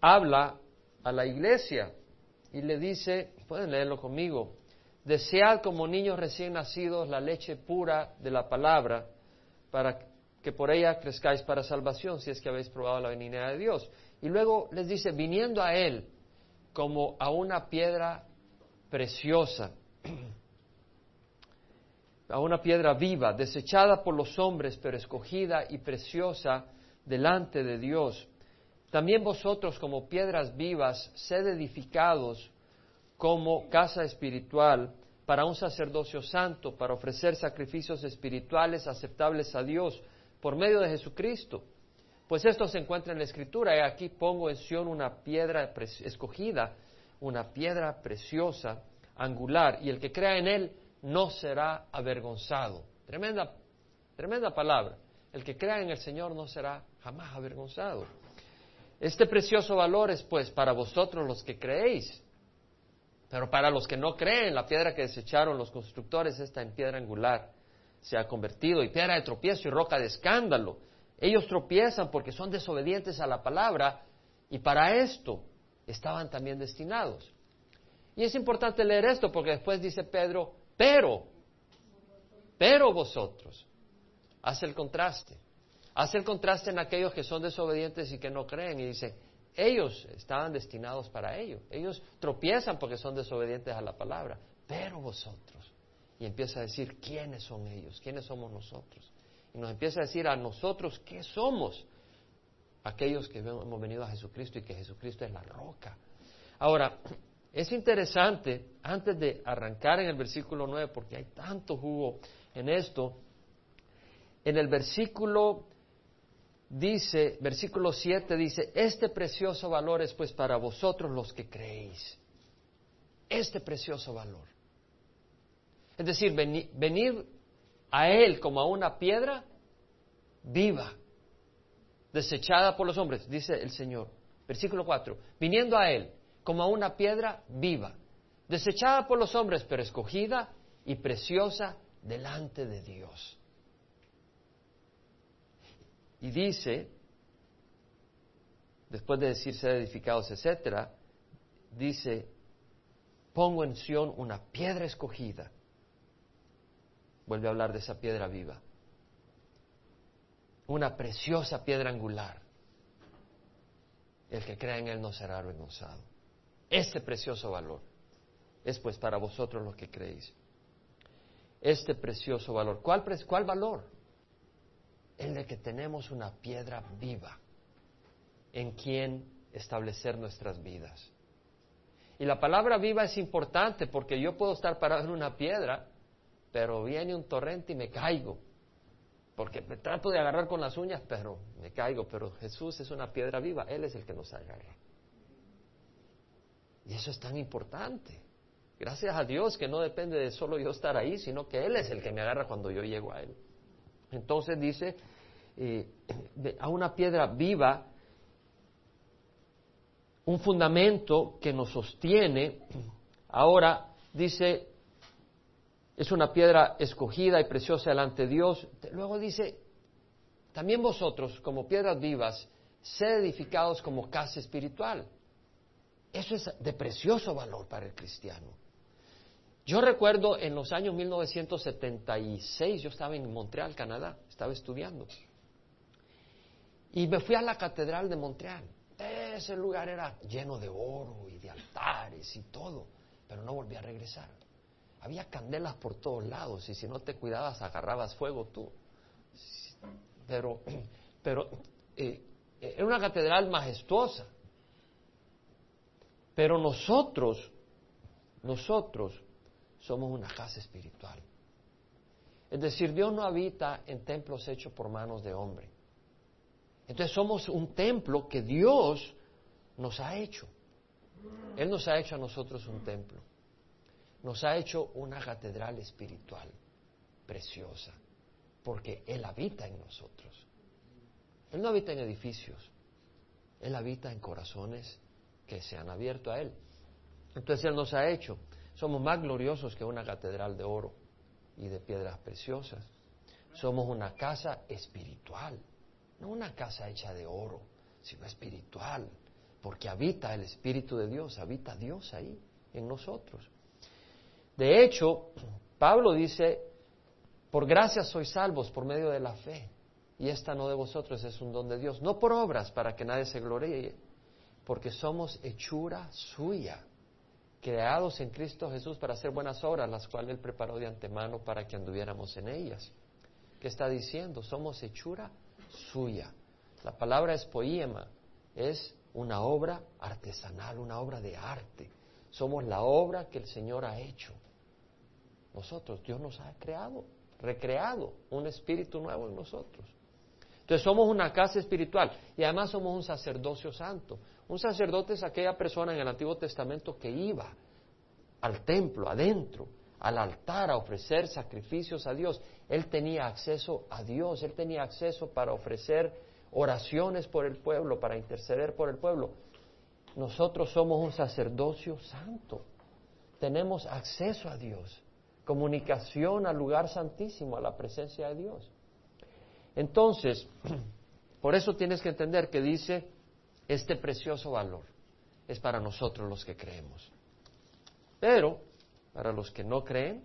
habla a la iglesia y le dice, pueden leerlo conmigo, desead como niños recién nacidos la leche pura de la palabra para que por ella crezcáis para salvación si es que habéis probado la benignidad de Dios. Y luego les dice, viniendo a Él como a una piedra preciosa, a una piedra viva, desechada por los hombres, pero escogida y preciosa delante de Dios. También vosotros como piedras vivas, sed edificados como casa espiritual para un sacerdocio santo, para ofrecer sacrificios espirituales aceptables a Dios por medio de Jesucristo. Pues esto se encuentra en la Escritura. Y aquí pongo en Sion una piedra escogida, una piedra preciosa, angular, y el que crea en él no será avergonzado. Tremenda, tremenda palabra. El que crea en el Señor no será jamás avergonzado. Este precioso valor es pues para vosotros los que creéis, pero para los que no creen, la piedra que desecharon los constructores, está en piedra angular, se ha convertido y piedra de tropiezo y roca de escándalo. Ellos tropiezan porque son desobedientes a la palabra y para esto estaban también destinados. Y es importante leer esto porque después dice Pedro, pero, pero vosotros, hace el contraste, hace el contraste en aquellos que son desobedientes y que no creen y dice, ellos estaban destinados para ello, ellos tropiezan porque son desobedientes a la palabra, pero vosotros, y empieza a decir quiénes son ellos, quiénes somos nosotros. Y nos empieza a decir a nosotros qué somos aquellos que hemos venido a Jesucristo y que Jesucristo es la roca. Ahora, es interesante, antes de arrancar en el versículo 9, porque hay tanto jugo en esto, en el versículo dice, versículo 7 dice, este precioso valor es pues para vosotros los que creéis. Este precioso valor. Es decir, venir a Él como a una piedra viva, desechada por los hombres, dice el Señor. Versículo 4, viniendo a Él como a una piedra viva, desechada por los hombres, pero escogida y preciosa delante de Dios. Y dice, después de decir ser edificados, etcétera, dice, pongo en Sión una piedra escogida, vuelve a hablar de esa piedra viva. Una preciosa piedra angular. El que crea en él no será avergonzado. Este precioso valor es pues para vosotros los que creéis. Este precioso valor. ¿Cuál, cuál valor? El de que tenemos una piedra viva en quien establecer nuestras vidas. Y la palabra viva es importante porque yo puedo estar parado en una piedra pero viene un torrente y me caigo. Porque me trato de agarrar con las uñas, pero me caigo. Pero Jesús es una piedra viva, Él es el que nos agarra. Y eso es tan importante. Gracias a Dios que no depende de solo yo estar ahí, sino que Él es el que me agarra cuando yo llego a Él. Entonces dice, eh, a una piedra viva, un fundamento que nos sostiene. Ahora dice, es una piedra escogida y preciosa delante de Dios. Luego dice, también vosotros, como piedras vivas, sed edificados como casa espiritual. Eso es de precioso valor para el cristiano. Yo recuerdo en los años 1976, yo estaba en Montreal, Canadá, estaba estudiando. Y me fui a la Catedral de Montreal. Ese lugar era lleno de oro y de altares y todo, pero no volví a regresar. Había candelas por todos lados y si no te cuidabas agarrabas fuego tú. Pero, pero eh, era una catedral majestuosa. Pero nosotros, nosotros somos una casa espiritual. Es decir, Dios no habita en templos hechos por manos de hombre. Entonces somos un templo que Dios nos ha hecho. Él nos ha hecho a nosotros un templo nos ha hecho una catedral espiritual preciosa, porque Él habita en nosotros. Él no habita en edificios, Él habita en corazones que se han abierto a Él. Entonces Él nos ha hecho, somos más gloriosos que una catedral de oro y de piedras preciosas. Somos una casa espiritual, no una casa hecha de oro, sino espiritual, porque habita el Espíritu de Dios, habita Dios ahí en nosotros. De hecho, Pablo dice, por gracia sois salvos por medio de la fe, y esta no de vosotros es un don de Dios, no por obras para que nadie se gloríe, porque somos hechura suya, creados en Cristo Jesús para hacer buenas obras, las cuales Él preparó de antemano para que anduviéramos en ellas. ¿Qué está diciendo? Somos hechura suya. La palabra es poema, es una obra artesanal, una obra de arte. Somos la obra que el Señor ha hecho. Nosotros, Dios nos ha creado, recreado un espíritu nuevo en nosotros. Entonces somos una casa espiritual y además somos un sacerdocio santo. Un sacerdote es aquella persona en el Antiguo Testamento que iba al templo, adentro, al altar a ofrecer sacrificios a Dios. Él tenía acceso a Dios, él tenía acceso para ofrecer oraciones por el pueblo, para interceder por el pueblo. Nosotros somos un sacerdocio santo. Tenemos acceso a Dios, comunicación al lugar santísimo, a la presencia de Dios. Entonces, por eso tienes que entender que dice, este precioso valor es para nosotros los que creemos. Pero, para los que no creen,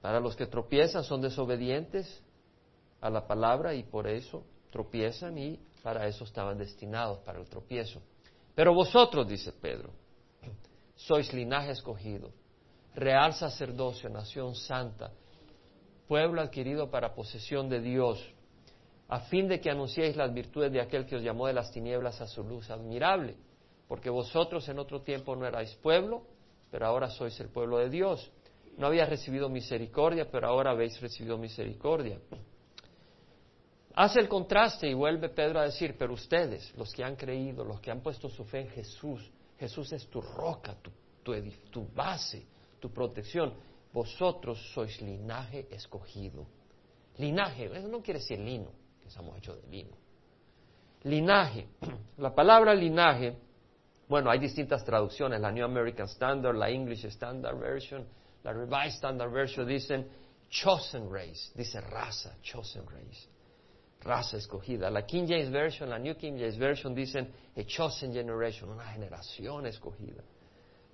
para los que tropiezan, son desobedientes a la palabra y por eso tropiezan y para eso estaban destinados, para el tropiezo. Pero vosotros, dice Pedro, sois linaje escogido, real sacerdocio, nación santa, pueblo adquirido para posesión de Dios, a fin de que anunciéis las virtudes de aquel que os llamó de las tinieblas a su luz admirable, porque vosotros en otro tiempo no erais pueblo, pero ahora sois el pueblo de Dios. No habíais recibido misericordia, pero ahora habéis recibido misericordia. Hace el contraste y vuelve Pedro a decir, pero ustedes, los que han creído, los que han puesto su fe en Jesús, Jesús es tu roca, tu, tu base, tu protección vosotros sois linaje escogido. Linaje, eso no quiere decir lino, que estamos hechos de lino. Linaje, la palabra linaje, bueno, hay distintas traducciones, la New American Standard, la English Standard Version, la Revised Standard Version dicen chosen race, dice raza, chosen race, raza escogida. La King James Version, la New King James Version dicen a chosen generation, una generación escogida.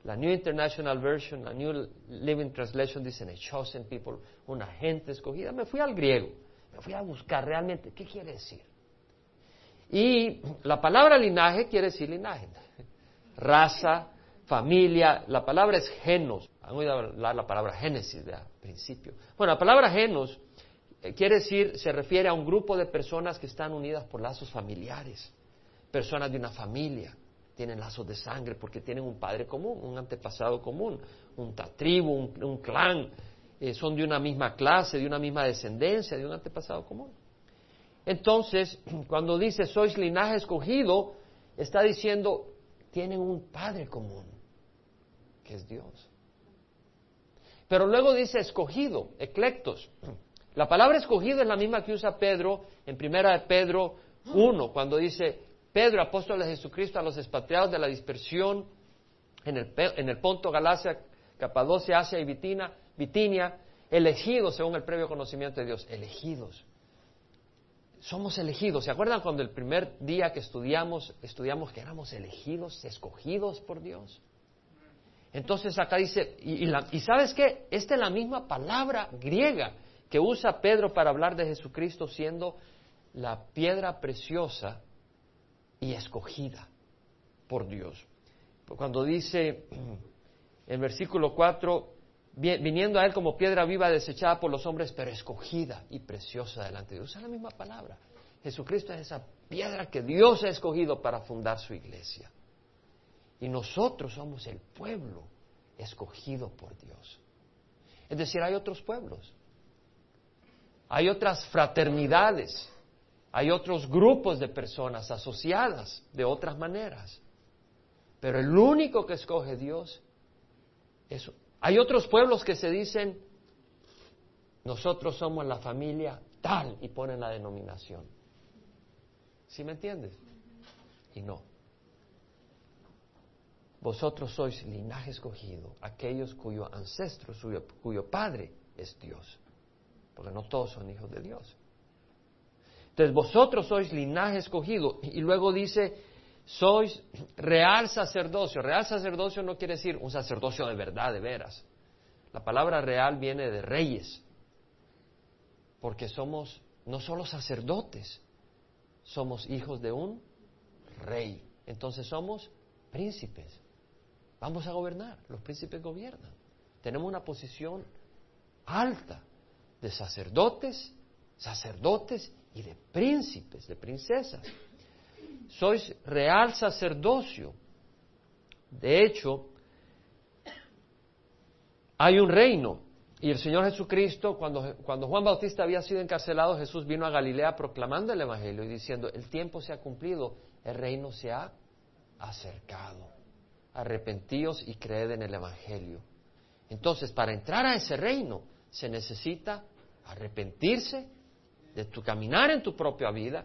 La New International Version, la New Living Translation dicen a chosen people, una gente escogida. Me fui al griego, me fui a buscar realmente qué quiere decir. Y la palabra linaje quiere decir linaje, raza, familia. La palabra es genos. Han oído hablar la palabra génesis de principio. Bueno, la palabra genos eh, quiere decir, se refiere a un grupo de personas que están unidas por lazos familiares, personas de una familia tienen lazos de sangre porque tienen un padre común, un antepasado común, un tribu, un, clan, eh, son de una misma clase, de una misma descendencia, de un antepasado común. Entonces, cuando dice sois linaje escogido, está diciendo tienen un padre común, que es Dios. Pero luego dice escogido, eclectos. La palabra escogido es la misma que usa Pedro en primera de Pedro 1, cuando dice Pedro, apóstol de Jesucristo, a los expatriados de la dispersión en el, en el Ponto, Galacia, Capadocia, Asia y Bitinia, elegidos según el previo conocimiento de Dios, elegidos. Somos elegidos. ¿Se acuerdan cuando el primer día que estudiamos, estudiamos que éramos elegidos, escogidos por Dios? Entonces acá dice, y, y sabes qué, esta es la misma palabra griega que usa Pedro para hablar de Jesucristo siendo la piedra preciosa y escogida por Dios. Cuando dice en versículo 4, viniendo a Él como piedra viva desechada por los hombres, pero escogida y preciosa delante de Dios. es la misma palabra. Jesucristo es esa piedra que Dios ha escogido para fundar su iglesia. Y nosotros somos el pueblo escogido por Dios. Es decir, hay otros pueblos. Hay otras fraternidades hay otros grupos de personas asociadas de otras maneras. Pero el único que escoge Dios es... Hay otros pueblos que se dicen, nosotros somos la familia tal y ponen la denominación. ¿Sí me entiendes? Y no. Vosotros sois linaje escogido, aquellos cuyo ancestro, cuyo padre es Dios. Porque no todos son hijos de Dios. Entonces vosotros sois linaje escogido. Y luego dice, sois real sacerdocio. Real sacerdocio no quiere decir un sacerdocio de verdad, de veras. La palabra real viene de reyes, porque somos no solo sacerdotes, somos hijos de un rey. Entonces somos príncipes. Vamos a gobernar, los príncipes gobiernan. Tenemos una posición alta de sacerdotes, sacerdotes y de príncipes, de princesas. Sois real sacerdocio. De hecho, hay un reino. Y el Señor Jesucristo, cuando, cuando Juan Bautista había sido encarcelado, Jesús vino a Galilea proclamando el Evangelio y diciendo, el tiempo se ha cumplido, el reino se ha acercado. Arrepentíos y creed en el Evangelio. Entonces, para entrar a ese reino se necesita arrepentirse de tu caminar en tu propia vida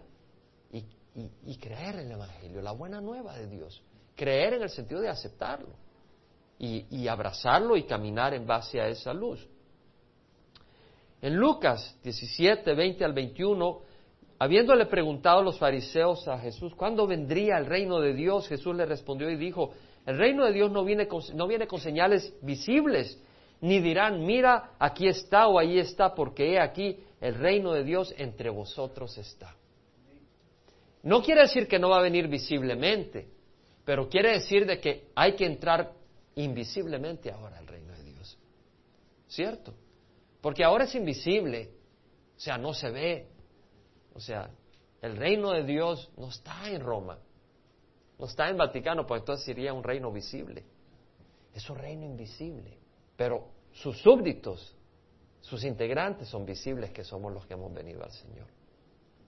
y, creer en el Evangelio, la buena nueva de Dios. Creer en el sentido de aceptarlo y, y abrazarlo y caminar en base a esa luz. En Lucas 17, 20 al 21, habiéndole preguntado los fariseos a Jesús, ¿cuándo vendría el reino de Dios? Jesús le respondió y dijo, el reino de Dios no viene con, no viene con señales visibles, ni dirán, mira, aquí está o ahí está, porque he aquí, el reino de Dios entre vosotros está. No quiere decir que no va a venir visiblemente, pero quiere decir de que hay que entrar invisiblemente ahora al reino de Dios. ¿Cierto? Porque ahora es invisible, o sea, no se ve. O sea, el reino de Dios no está en Roma, no está en Vaticano, pues entonces sería un reino visible. Es un reino invisible, pero sus súbditos, sus integrantes son visibles que somos los que hemos venido al Señor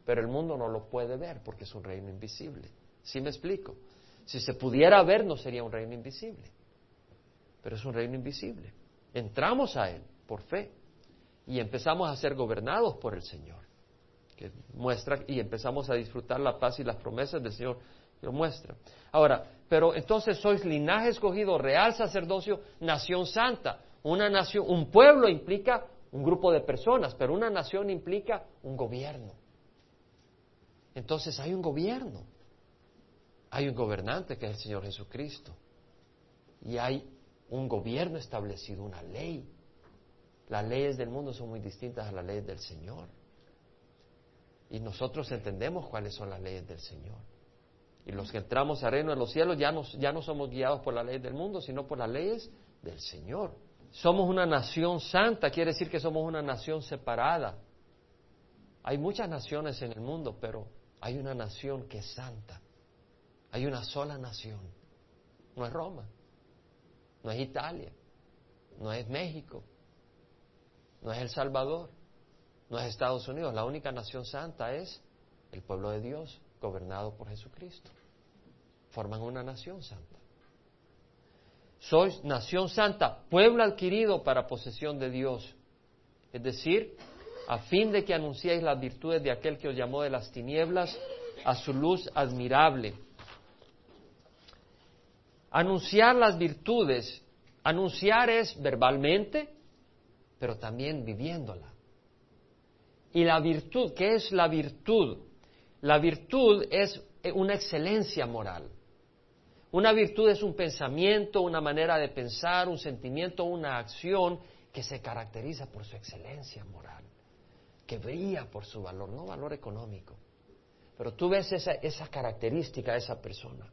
pero el mundo no lo puede ver porque es un reino invisible. ¿Sí me explico? Si se pudiera ver no sería un reino invisible, pero es un reino invisible. Entramos a él por fe y empezamos a ser gobernados por el Señor, que muestra y empezamos a disfrutar la paz y las promesas del Señor lo muestra. Ahora, pero entonces sois linaje escogido, real sacerdocio, nación santa. Una nación, un pueblo implica un grupo de personas, pero una nación implica un gobierno. Entonces hay un gobierno, hay un gobernante que es el Señor Jesucristo y hay un gobierno establecido, una ley. Las leyes del mundo son muy distintas a las leyes del Señor. Y nosotros entendemos cuáles son las leyes del Señor. Y los que entramos a reino en los cielos ya no, ya no somos guiados por las leyes del mundo, sino por las leyes del Señor. Somos una nación santa, quiere decir que somos una nación separada. Hay muchas naciones en el mundo, pero hay una nación que es santa. Hay una sola nación. No es Roma, no es Italia, no es México, no es El Salvador, no es Estados Unidos. La única nación santa es el pueblo de Dios, gobernado por Jesucristo. Forman una nación santa. Sois nación santa, pueblo adquirido para posesión de Dios. Es decir, a fin de que anunciéis las virtudes de aquel que os llamó de las tinieblas a su luz admirable. Anunciar las virtudes, anunciar es verbalmente, pero también viviéndola. Y la virtud, ¿qué es la virtud? La virtud es una excelencia moral. Una virtud es un pensamiento, una manera de pensar, un sentimiento, una acción que se caracteriza por su excelencia moral que brilla por su valor, no valor económico. Pero tú ves esa, esa característica de esa persona,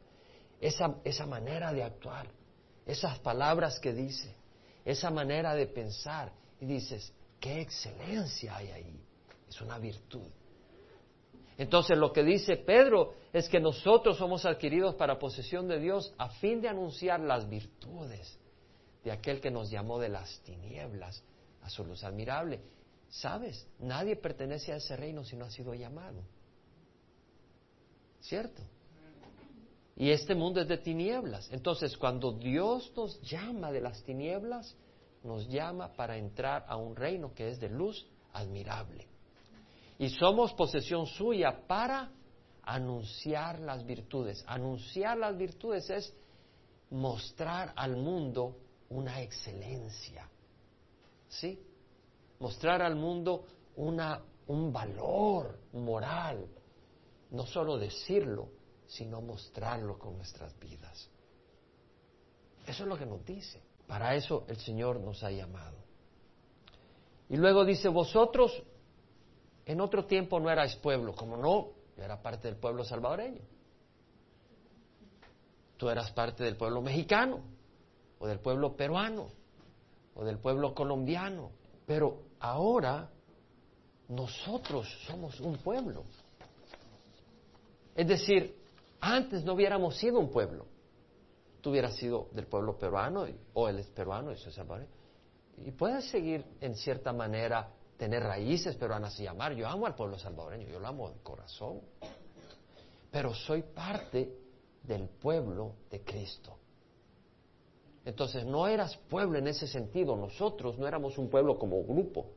esa, esa manera de actuar, esas palabras que dice, esa manera de pensar, y dices, qué excelencia hay ahí. Es una virtud. Entonces lo que dice Pedro es que nosotros somos adquiridos para posesión de Dios a fin de anunciar las virtudes de aquel que nos llamó de las tinieblas a su luz admirable. ¿Sabes? Nadie pertenece a ese reino si no ha sido llamado. ¿Cierto? Y este mundo es de tinieblas. Entonces, cuando Dios nos llama de las tinieblas, nos llama para entrar a un reino que es de luz admirable. Y somos posesión suya para anunciar las virtudes. Anunciar las virtudes es mostrar al mundo una excelencia. ¿Sí? mostrar al mundo una, un valor moral, no solo decirlo, sino mostrarlo con nuestras vidas. Eso es lo que nos dice. Para eso el Señor nos ha llamado. Y luego dice, vosotros en otro tiempo no erais pueblo, como no, era parte del pueblo salvadoreño. Tú eras parte del pueblo mexicano, o del pueblo peruano, o del pueblo colombiano. Pero ahora nosotros somos un pueblo. Es decir, antes no hubiéramos sido un pueblo. Tú hubieras sido del pueblo peruano, o él es peruano y soy salvadoreño. Y puedes seguir en cierta manera, tener raíces peruanas y llamar. Yo amo al pueblo salvadoreño, yo lo amo de corazón. Pero soy parte del pueblo de Cristo. Entonces no eras pueblo en ese sentido, nosotros no éramos un pueblo como grupo,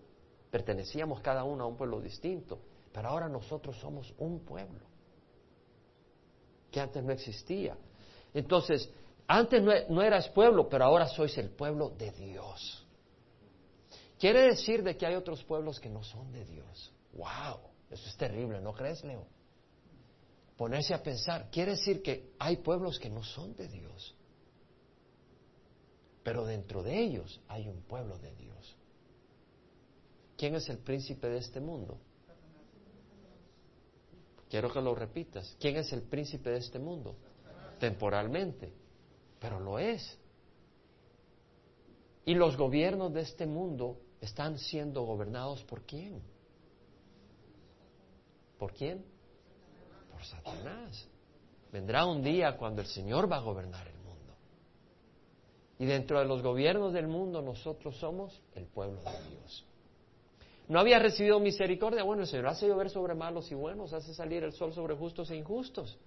pertenecíamos cada uno a un pueblo distinto, pero ahora nosotros somos un pueblo que antes no existía. Entonces, antes no, no eras pueblo, pero ahora sois el pueblo de Dios. Quiere decir de que hay otros pueblos que no son de Dios. ¡Wow! Eso es terrible, ¿no crees, Leo? Ponerse a pensar, quiere decir que hay pueblos que no son de Dios. Pero dentro de ellos hay un pueblo de Dios. ¿Quién es el príncipe de este mundo? Quiero que lo repitas. ¿Quién es el príncipe de este mundo? Temporalmente, pero lo es. Y los gobiernos de este mundo están siendo gobernados por quién? ¿Por quién? Por Satanás. Vendrá un día cuando el Señor va a gobernar el mundo. Y dentro de los gobiernos del mundo nosotros somos el pueblo de Dios. ¿No había recibido misericordia? Bueno, el Señor hace llover sobre malos y buenos, hace salir el sol sobre justos e injustos.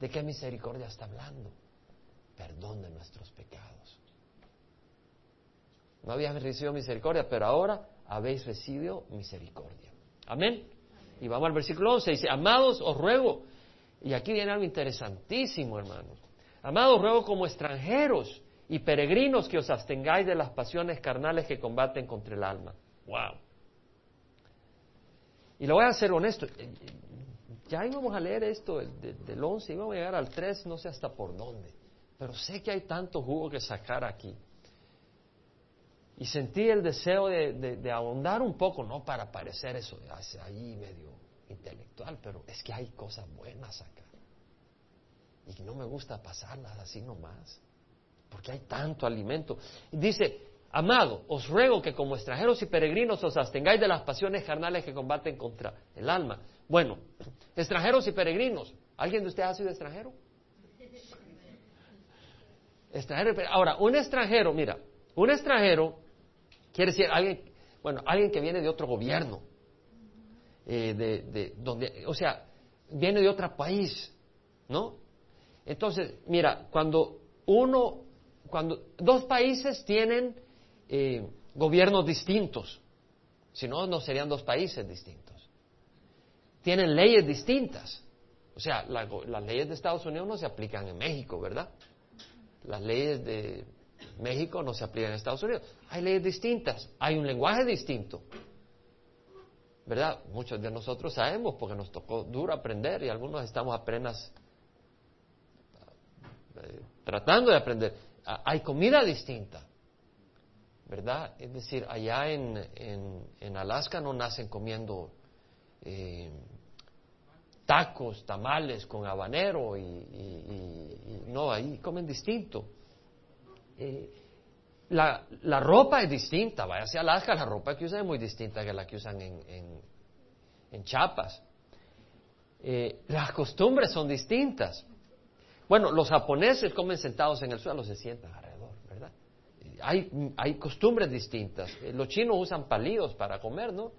¿De qué misericordia está hablando? Perdón de nuestros pecados. No habías recibido misericordia, pero ahora habéis recibido misericordia. Amén. Y vamos al versículo 11, dice, amados, os ruego, y aquí viene algo interesantísimo, hermanos. Amados, ruego como extranjeros y peregrinos que os abstengáis de las pasiones carnales que combaten contra el alma. Wow. Y lo voy a ser honesto, ya íbamos a leer esto del, del 11, íbamos a llegar al 3, no sé hasta por dónde, pero sé que hay tanto jugo que sacar aquí. Y sentí el deseo de, ahondar un poco, no para parecer eso ahí medio intelectual, pero es que hay cosas buenas acá. Y no me gusta pasarlas así nomás, porque hay tanto alimento. Y dice, amado, os ruego que como extranjeros y peregrinos os abstengáis de las pasiones carnales que combaten contra el alma. Bueno, extranjeros y peregrinos, ¿alguien de ustedes ha sido extranjero? Extranjero, ahora, un extranjero, mira, un extranjero Quiere decir alguien, bueno, alguien que viene de otro gobierno, eh, de, donde, o sea, viene de otro país, ¿no? Entonces, mira, cuando uno, cuando dos países tienen eh, gobiernos distintos, si no, no serían dos países distintos. Tienen leyes distintas. O sea, las leyes de Estados Unidos no se aplican en México, ¿verdad? Las leyes de México no se aplica en Estados Unidos. Hay leyes distintas, hay un lenguaje distinto. ¿Verdad? Muchos de nosotros sabemos porque nos tocó duro aprender y algunos estamos apenas eh, tratando de aprender. Hay comida distinta. ¿Verdad? Es decir, allá en, en, Alaska no nacen comiendo eh, tacos, tamales con habanero y no, ahí comen distinto. Eh, la, la, ropa es distinta, vaya hacia Alaska, la ropa que usan es muy distinta que la que usan en, en, en Chiapas. Eh, las costumbres son distintas. Bueno, los japoneses comen sentados en el suelo, se sientan alrededor, ¿verdad? Hay, hay costumbres distintas. Eh, los chinos usan palillos para comer, ¿no?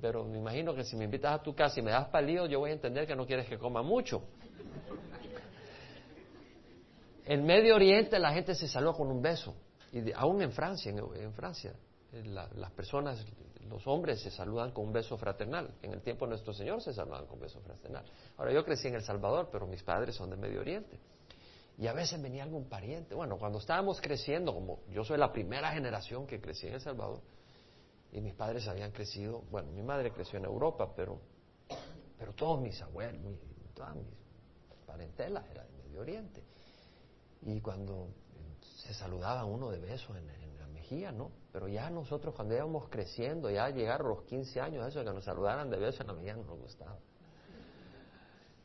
pero me imagino que si me invitas a tu casa y me das palillos, yo voy a entender que no quieres que coma mucho. En Medio Oriente la gente se saluda con un beso, y aún en Francia, en, Francia, eh, las personas, los hombres se saludan con un beso fraternal. En el tiempo de nuestro Señor se saludan con un beso fraternal. Ahora yo crecí en El Salvador, pero mis padres son de Medio Oriente. Y a veces venía algún pariente. Bueno, cuando estábamos creciendo, como yo soy la primera generación que crecí en El Salvador, y mis padres habían crecido, bueno, mi madre creció en Europa, pero, pero todos mis abuelos, todas mis parentela era de Medio Oriente. Y cuando se saludaba uno de beso en, la mejilla, ¿no? Pero ya nosotros cuando íbamos creciendo, ya llegaron los 15 años, eso de que nos saludaran de beso en la mejilla no nos gustaba.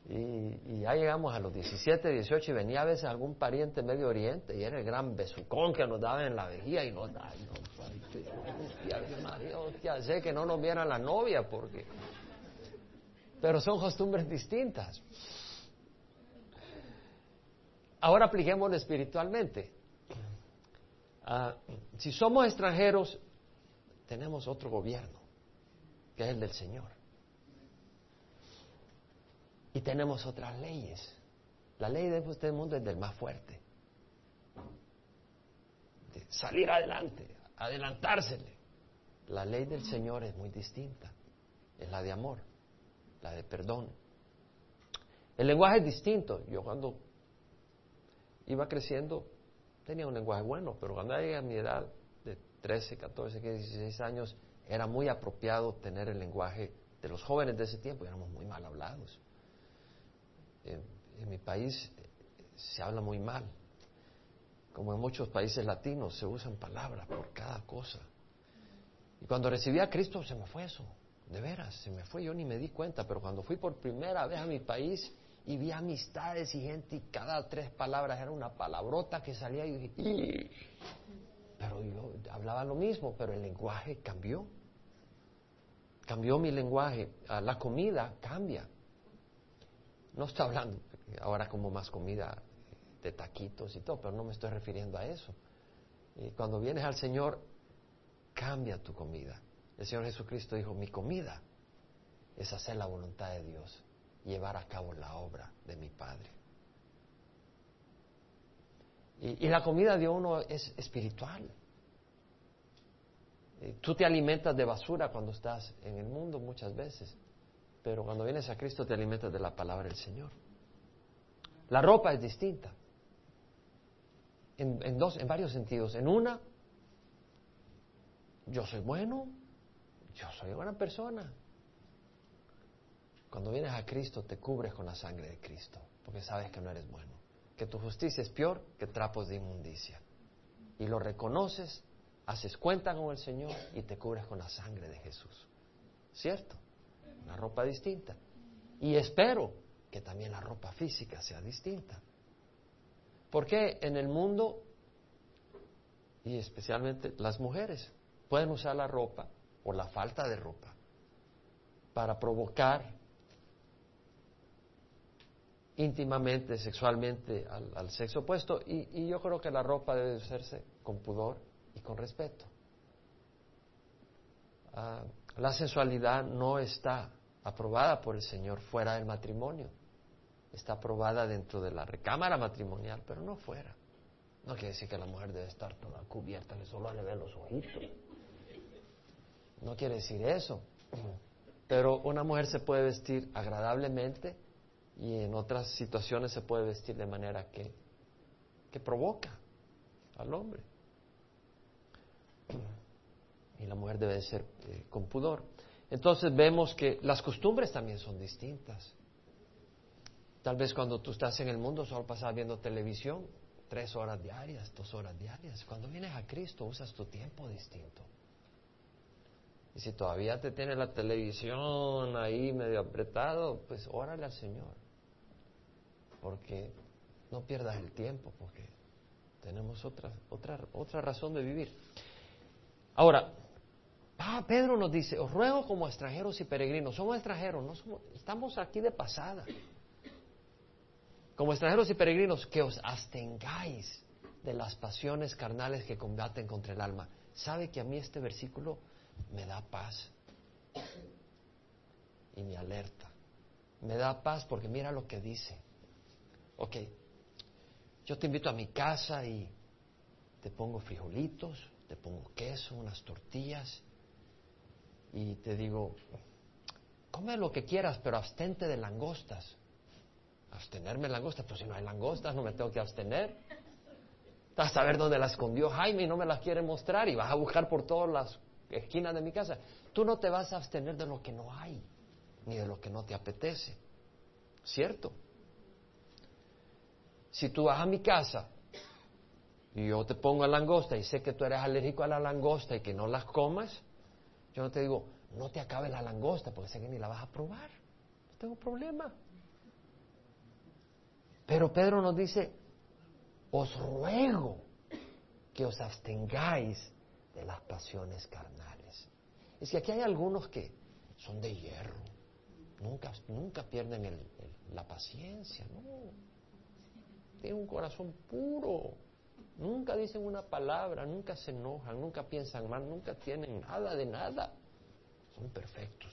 Y, ya llegamos a los 17, 18 y venía a veces algún pariente Medio Oriente y era el gran besucón que nos daba en la vejía y nos daba, hostia, sé que no nos viera la novia porque... Pero son costumbres distintas. Ahora apliquémoslo espiritualmente. Ah, si somos extranjeros, tenemos otro gobierno, que es el del Señor. Y tenemos otras leyes. La ley de este mundo es del más fuerte. De salir adelante, adelantársele. La ley del Señor es muy distinta. Es la de amor, la de perdón. El lenguaje es distinto. Yo cuando iba creciendo tenía un lenguaje bueno, pero cuando llegué a mi edad de 13, 14, 15, 16 años, era muy apropiado tener el lenguaje de los jóvenes de ese tiempo, éramos muy mal hablados en, mi país se habla muy mal. Como en muchos países latinos se usan palabras por cada cosa. Y cuando recibí a Cristo se me fue eso, de veras, se me fue, yo ni me di cuenta, pero cuando fui por primera vez a mi país y vi amistades y gente y cada tres palabras era una palabrota que salía y dije, pero yo hablaba lo mismo, pero el lenguaje cambió. Cambió mi lenguaje, ah, la comida cambia. No estoy hablando ahora como más comida de taquitos y todo, pero no me estoy refiriendo a eso. Y cuando vienes al Señor, cambia tu comida. El Señor Jesucristo dijo, mi comida es hacer la voluntad de Dios, llevar a cabo la obra de mi Padre. Y, la comida de uno es espiritual. Tú te alimentas de basura cuando estás en el mundo muchas veces. Pero cuando vienes a Cristo te alimentas de la palabra del Señor. La ropa es distinta. En, dos, en varios sentidos. En una, yo soy bueno, yo soy buena persona. Cuando vienes a Cristo te cubres con la sangre de Cristo, porque sabes que no eres bueno, que tu justicia es peor que trapos de inmundicia. Y lo reconoces, haces cuenta con el Señor y te cubres con la sangre de Jesús. ¿Cierto? una ropa distinta. Y espero que también la ropa física sea distinta. Porque en el mundo, y especialmente las mujeres, pueden usar la ropa o la falta de ropa para provocar íntimamente, sexualmente al, sexo opuesto. Y, yo creo que la ropa debe hacerse con pudor y con respeto. Ah, la sensualidad no está aprobada por el Señor fuera del matrimonio. Está aprobada dentro de la recámara matrimonial, pero no fuera. No quiere decir que la mujer debe estar toda cubierta, que solo le ven los ojitos. No quiere decir eso. Pero una mujer se puede vestir agradablemente y en otras situaciones se puede vestir de manera que, que provoca al hombre y la mujer debe ser eh, con pudor. Entonces vemos que las costumbres también son distintas. Tal vez cuando tú estás en el mundo solo pasas viendo televisión, tres horas diarias, dos horas diarias. Cuando vienes a Cristo usas tu tiempo distinto. Y si todavía te tiene la televisión ahí medio apretado, pues órale al Señor. Porque no pierdas el tiempo, porque tenemos otra, otra, otra razón de vivir. Ahora, Ah, Pedro nos dice, os ruego como extranjeros y peregrinos. Somos extranjeros, no somos, estamos aquí de pasada. Como extranjeros y peregrinos, que os abstengáis de las pasiones carnales que combaten contra el alma. ¿Sabe que a mí este versículo me da paz? Y me alerta. Me da paz porque mira lo que dice. Ok, yo te invito a mi casa y te pongo frijolitos, te pongo queso, unas tortillas y te digo, come lo que quieras, pero abstente de langostas. Abstenerme de langostas, pues si no hay langostas no me tengo que abstener. Vas a saber dónde la escondió Jaime y no me las quiere mostrar y vas a buscar por todas las esquinas de mi casa. Tú no te vas a abstener de lo que no hay, ni de lo que no te apetece. ¿Cierto? Si tú vas a mi casa y yo te pongo langosta y sé que tú eres alérgico a la langosta y que no las comas, yo no te digo, no te acabes la langosta porque sé que ni la vas a probar. No tengo problema. Pero Pedro nos dice, os ruego que os abstengáis de las pasiones carnales. Es que aquí hay algunos que son de hierro, nunca, nunca pierden la paciencia, no. Tienen un corazón puro, nunca dicen una palabra, nunca se enojan, nunca piensan mal, nunca tienen nada de nada. Son perfectos.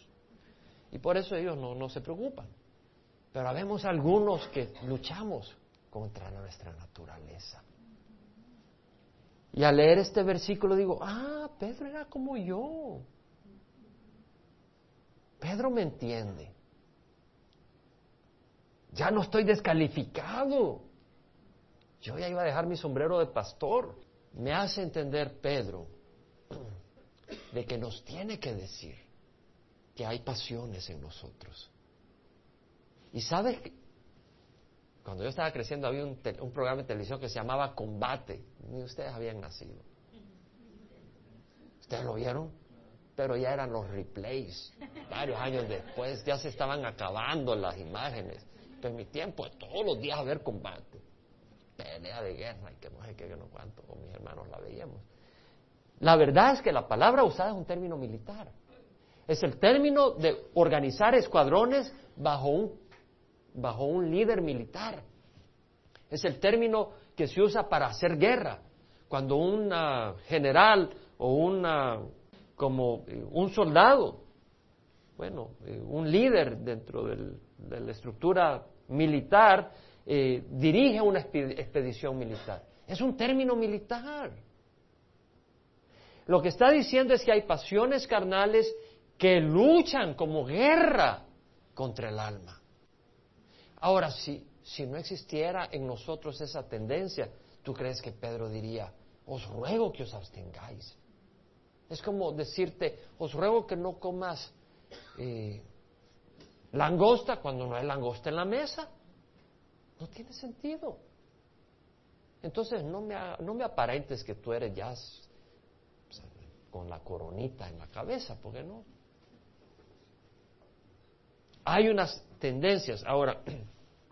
Y por eso ellos no, se preocupan. Pero habemos algunos que luchamos contra nuestra naturaleza. Y al leer este versículo digo, ah, Pedro era como yo. Pedro me entiende. Ya no estoy descalificado. Yo ya iba a dejar mi sombrero de pastor. Me hace entender Pedro de que nos tiene que decir que hay pasiones en nosotros. Y sabes, cuando yo estaba creciendo había un, un, programa de televisión que se llamaba Combate. Ni ustedes habían nacido. ¿Ustedes lo vieron? Pero ya eran los replays. Varios años después ya se estaban acabando las imágenes. Pero en mi tiempo, todos los días a ver combate. Pelea de guerra y que no sé qué, que no cuánto. Con mis hermanos la veíamos. La verdad es que la palabra usada es un término militar. Es el término de organizar escuadrones bajo un bajo un líder militar. Es el término que se usa para hacer guerra. Cuando un general o una, como eh, un soldado, bueno, eh, un líder dentro de la estructura militar, eh, dirige una expedición militar. Es un término militar. Lo que está diciendo es que hay pasiones carnales que luchan como guerra contra el alma. Ahora, si, si no existiera en nosotros esa tendencia, ¿tú crees que Pedro diría, os ruego que os abstengáis? Es como decirte, os ruego que no comas eh, langosta cuando no hay langosta en la mesa. No tiene sentido. Entonces no me, no me aparentes que tú eres ya con la coronita en la cabeza, porque no. Hay unas tendencias. Ahora,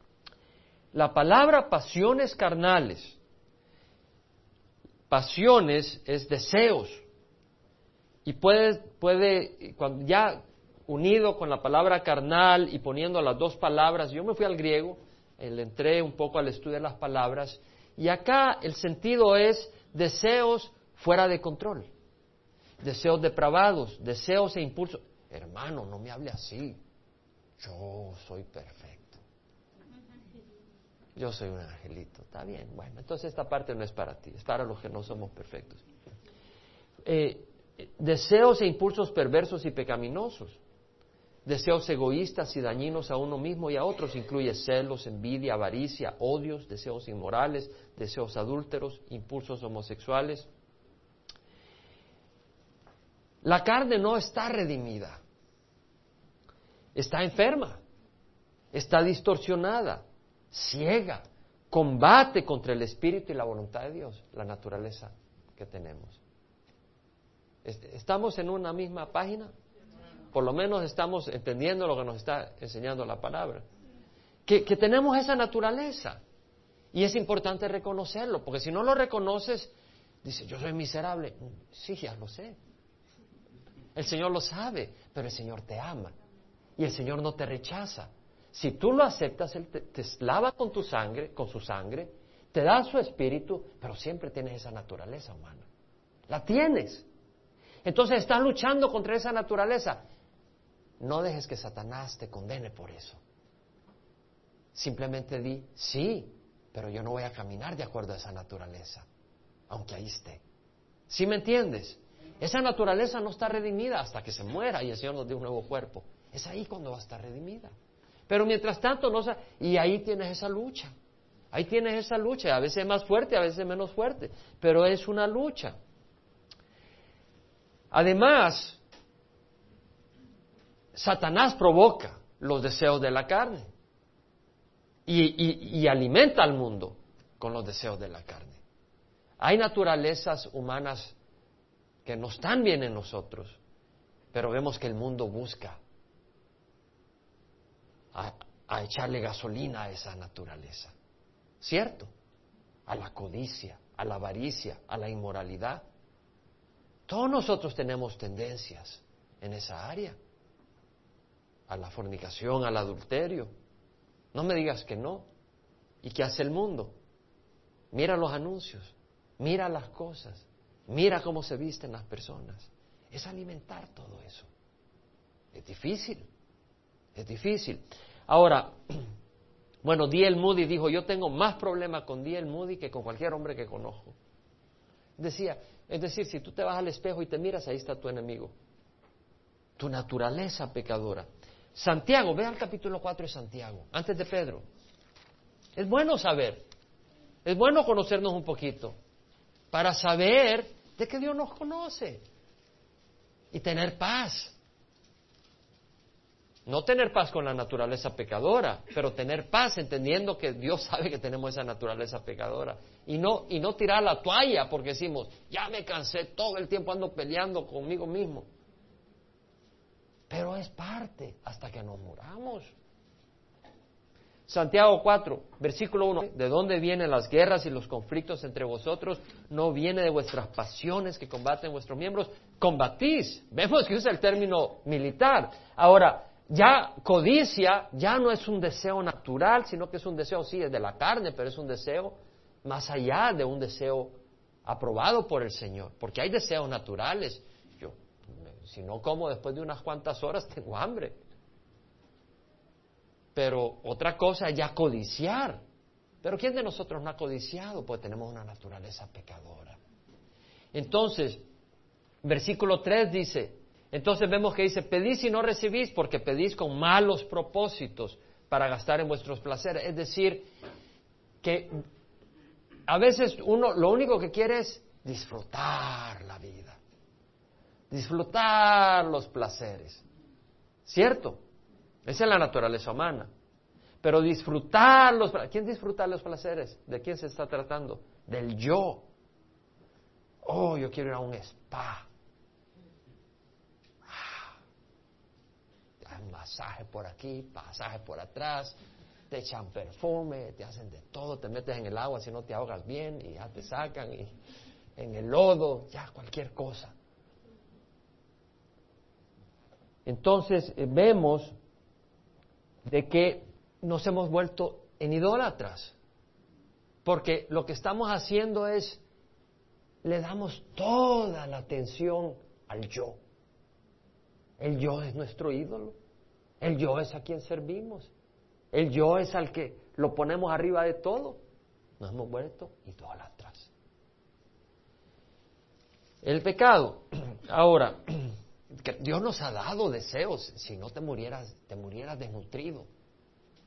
la palabra pasiones carnales, pasiones es deseos. Y puede, puede, cuando ya unido con la palabra carnal y poniendo las dos palabras, yo me fui al griego, le entré un poco al estudio de las palabras, y acá el sentido es deseos fuera de control, deseos depravados, deseos e impulsos. Hermano, no me hable así yo soy perfecto. Yo soy un angelito. Está bien, bueno, entonces esta parte no es para ti, es para los que no somos perfectos. Eh, deseos e impulsos perversos y pecaminosos. Deseos egoístas y dañinos a uno mismo y a otros incluye celos, envidia, avaricia, odios, deseos inmorales, deseos adúlteros, impulsos homosexuales. La carne no está redimida está enferma, está distorsionada, ciega, combate contra el espíritu y la voluntad de Dios, la naturaleza que tenemos. ¿Estamos en una misma página? Por lo menos estamos entendiendo lo que nos está enseñando la palabra. Que, tenemos esa naturaleza. Y es importante reconocerlo, porque si no lo reconoces, dice, yo soy miserable. Sí, ya lo sé. El Señor lo sabe, pero el Señor te ama y el Señor no te rechaza. Si tú lo aceptas, Él te, lava con tu sangre, con su sangre, te da su espíritu, pero siempre tienes esa naturaleza humana. La tienes. Entonces estás luchando contra esa naturaleza. No dejes que Satanás te condene por eso. Simplemente di, sí, pero yo no voy a caminar de acuerdo a esa naturaleza, aunque ahí esté. ¿Sí me entiendes? Esa naturaleza no está redimida hasta que se muera y el Señor nos dé un nuevo cuerpo. Es ahí cuando va a estar redimida. Pero mientras tanto, no y ahí tienes esa lucha. Ahí tienes esa lucha, a veces más fuerte, a veces menos fuerte, pero es una lucha. Además, Satanás provoca los deseos de la carne. y, alimenta al mundo con los deseos de la carne. Hay naturalezas humanas que no están bien en nosotros, pero vemos que el mundo busca a echarle gasolina a esa naturaleza. ¿Cierto? A la codicia, a la avaricia, a la inmoralidad. Todos nosotros tenemos tendencias en esa área. A la fornicación, al adulterio. No me digas que no. ¿Y qué hace el mundo? Mira los anuncios, mira las cosas, mira cómo se visten las personas. Es alimentar todo eso. Es difícil, es difícil. Ahora, bueno, D.L. Moody dijo, yo tengo más problemas con D.L. Moody que con cualquier hombre que conozco. Decía, es decir, si tú te vas al espejo y te miras, ahí está tu enemigo. Tu naturaleza pecadora. Santiago, ve al capítulo 4 de Santiago, antes de Pedro. Es bueno saber, es bueno conocernos un poquito, para saber de que Dios nos conoce y tener paz. No tener paz con la naturaleza pecadora, pero tener paz entendiendo que Dios sabe que tenemos esa naturaleza pecadora. Y no, y no tirar la toalla porque decimos, ya me cansé, todo el tiempo ando peleando conmigo mismo. Pero es parte hasta que nos muramos. Santiago 4, versículo 1. ¿De dónde vienen las guerras y los conflictos entre vosotros? No viene de vuestras pasiones que combaten vuestros miembros. Combatís. Vemos que usa el término militar. Ahora, ya codicia ya no es un deseo natural, sino que es un deseo, sí, es de la carne, pero es un deseo más allá de un deseo aprobado por el Señor, porque hay deseos naturales. Si no como después de unas cuantas horas, tengo hambre. Pero otra cosa es ya codiciar. Pero ¿quién de nosotros no ha codiciado? Pues tenemos una naturaleza pecadora. Entonces, versículo 3 dice, entonces vemos que dice, pedís y no recibís porque pedís con malos propósitos para gastar en vuestros placeres. Es decir, que a veces uno lo único que quiere es disfrutar la vida, disfrutar los placeres. ¿Cierto? Esa es la naturaleza humana. Pero disfrutar los ¿Quién disfruta los placeres? ¿De quién se está tratando? Del yo. Oh, yo quiero ir a un spa. pasaje por aquí, pasaje por atrás, te echan perfume, te hacen de todo, te metes en el agua si no te ahogas bien y ya te sacan y en el lodo, ya cualquier cosa. Entonces eh, vemos de que nos hemos vuelto en idólatras, porque lo que estamos haciendo es, le damos toda la atención al yo. El yo es nuestro ídolo. El yo es a quien servimos. El yo es al que lo ponemos arriba de todo. Nos hemos vuelto idólatras. El pecado. Ahora, Dios nos ha dado deseos. Si no te murieras, te murieras desnutrido.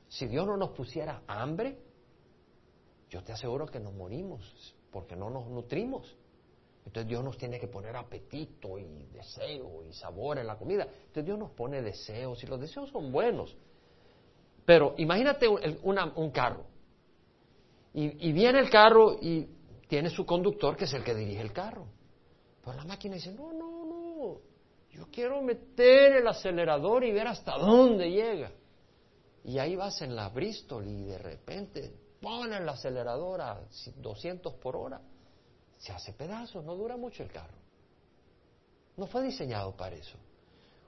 Si Dios no nos pusiera hambre, yo te aseguro que nos morimos porque no nos nutrimos. Entonces Dios nos tiene que poner apetito y deseo y sabor en la comida. Entonces Dios nos pone deseos y los deseos son buenos. Pero imagínate un, carro. Y, viene el carro y tiene su conductor que es el que dirige el carro. Pero la máquina dice, no, no, no, yo quiero meter el acelerador y ver hasta dónde llega. Y ahí vas en la Bristol y de repente pone el acelerador a 200 por hora se hace pedazos, no dura mucho el carro. No fue diseñado para eso.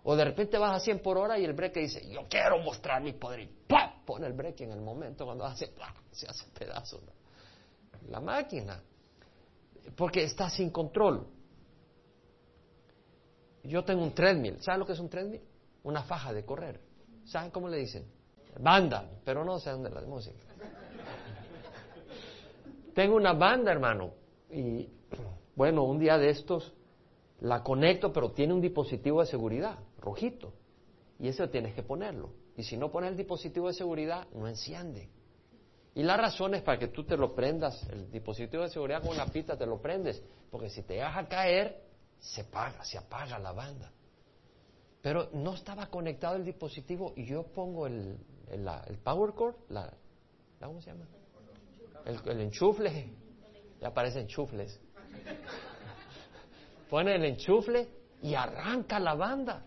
O de repente vas a 100 por hora y el breque dice, yo quiero mostrar mi poder y pone el breque en el momento cuando hace, se hace pedazos. La máquina, porque está sin control. Yo tengo un treadmill, ¿saben lo que es un treadmill? Una faja de correr. ¿Saben cómo le dicen? Banda, pero no sé dónde la música. tengo una banda, hermano, y bueno, un día de estos la conecto, pero tiene un dispositivo de seguridad, rojito, y ese tienes que ponerlo. Y si no pones el dispositivo de seguridad, no enciende. Y la razón es para que tú te lo prendas, el dispositivo de seguridad con una pista te lo prendes, porque si te deja caer, se apaga, se apaga la banda. Pero no estaba conectado el dispositivo y yo pongo el, el, power cord, la, ¿Cómo se llama? El, enchufle. Ya aparecen enchufles. Pone el enchufle y arranca la banda.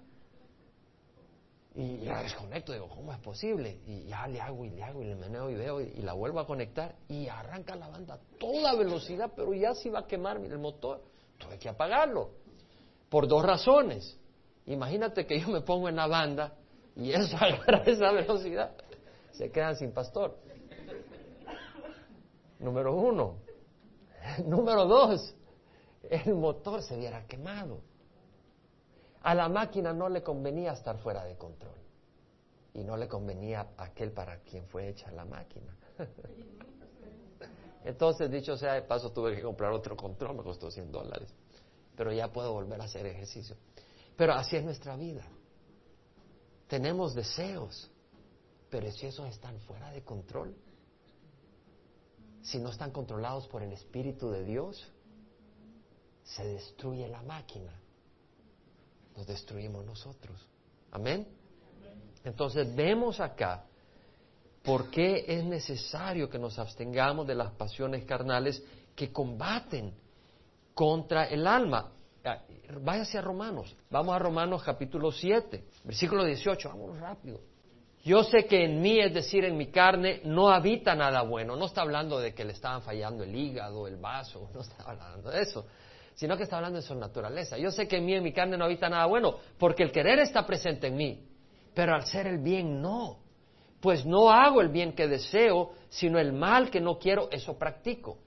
Y la desconecto, digo, ¿cómo es posible? Y ya le hago y le hago y le meneo y veo y, la vuelvo a conectar y arranca la banda a toda velocidad, pero ya se va a quemar el motor. Tuve que apagarlo. Por dos razones. Imagínate que yo me pongo en la banda y eso agarra esa velocidad. Se quedan sin pastor. Número uno. Número dos. El motor se hubiera quemado. A la máquina no le convenía estar fuera de control. Y no le convenía aquel para quien fue hecha la máquina. Entonces, dicho sea de paso, tuve que comprar otro control, me costó 100 dólares. Pero ya puedo volver a hacer ejercicio. Pero así es nuestra vida. Tenemos deseos, pero si esos están fuera de control, si no están controlados por el Espíritu de Dios, se destruye la máquina nos destruimos nosotros. Amén. Entonces vemos acá por qué es necesario que nos abstengamos de las pasiones carnales que combaten contra el alma. Ah, váyase a Romanos. Vamos a Romanos capítulo 7, versículo 18. Vamos rápido. Yo sé que en mí, es decir, en mi carne, no habita nada bueno. No está hablando de que le estaban fallando el hígado, el vaso, no está hablando de eso sino que está hablando de su naturaleza. Yo sé que en mí, en mi carne, no habita nada bueno, porque el querer está presente en mí, pero al ser el bien no. Pues no hago el bien que deseo, sino el mal que no quiero, eso practico.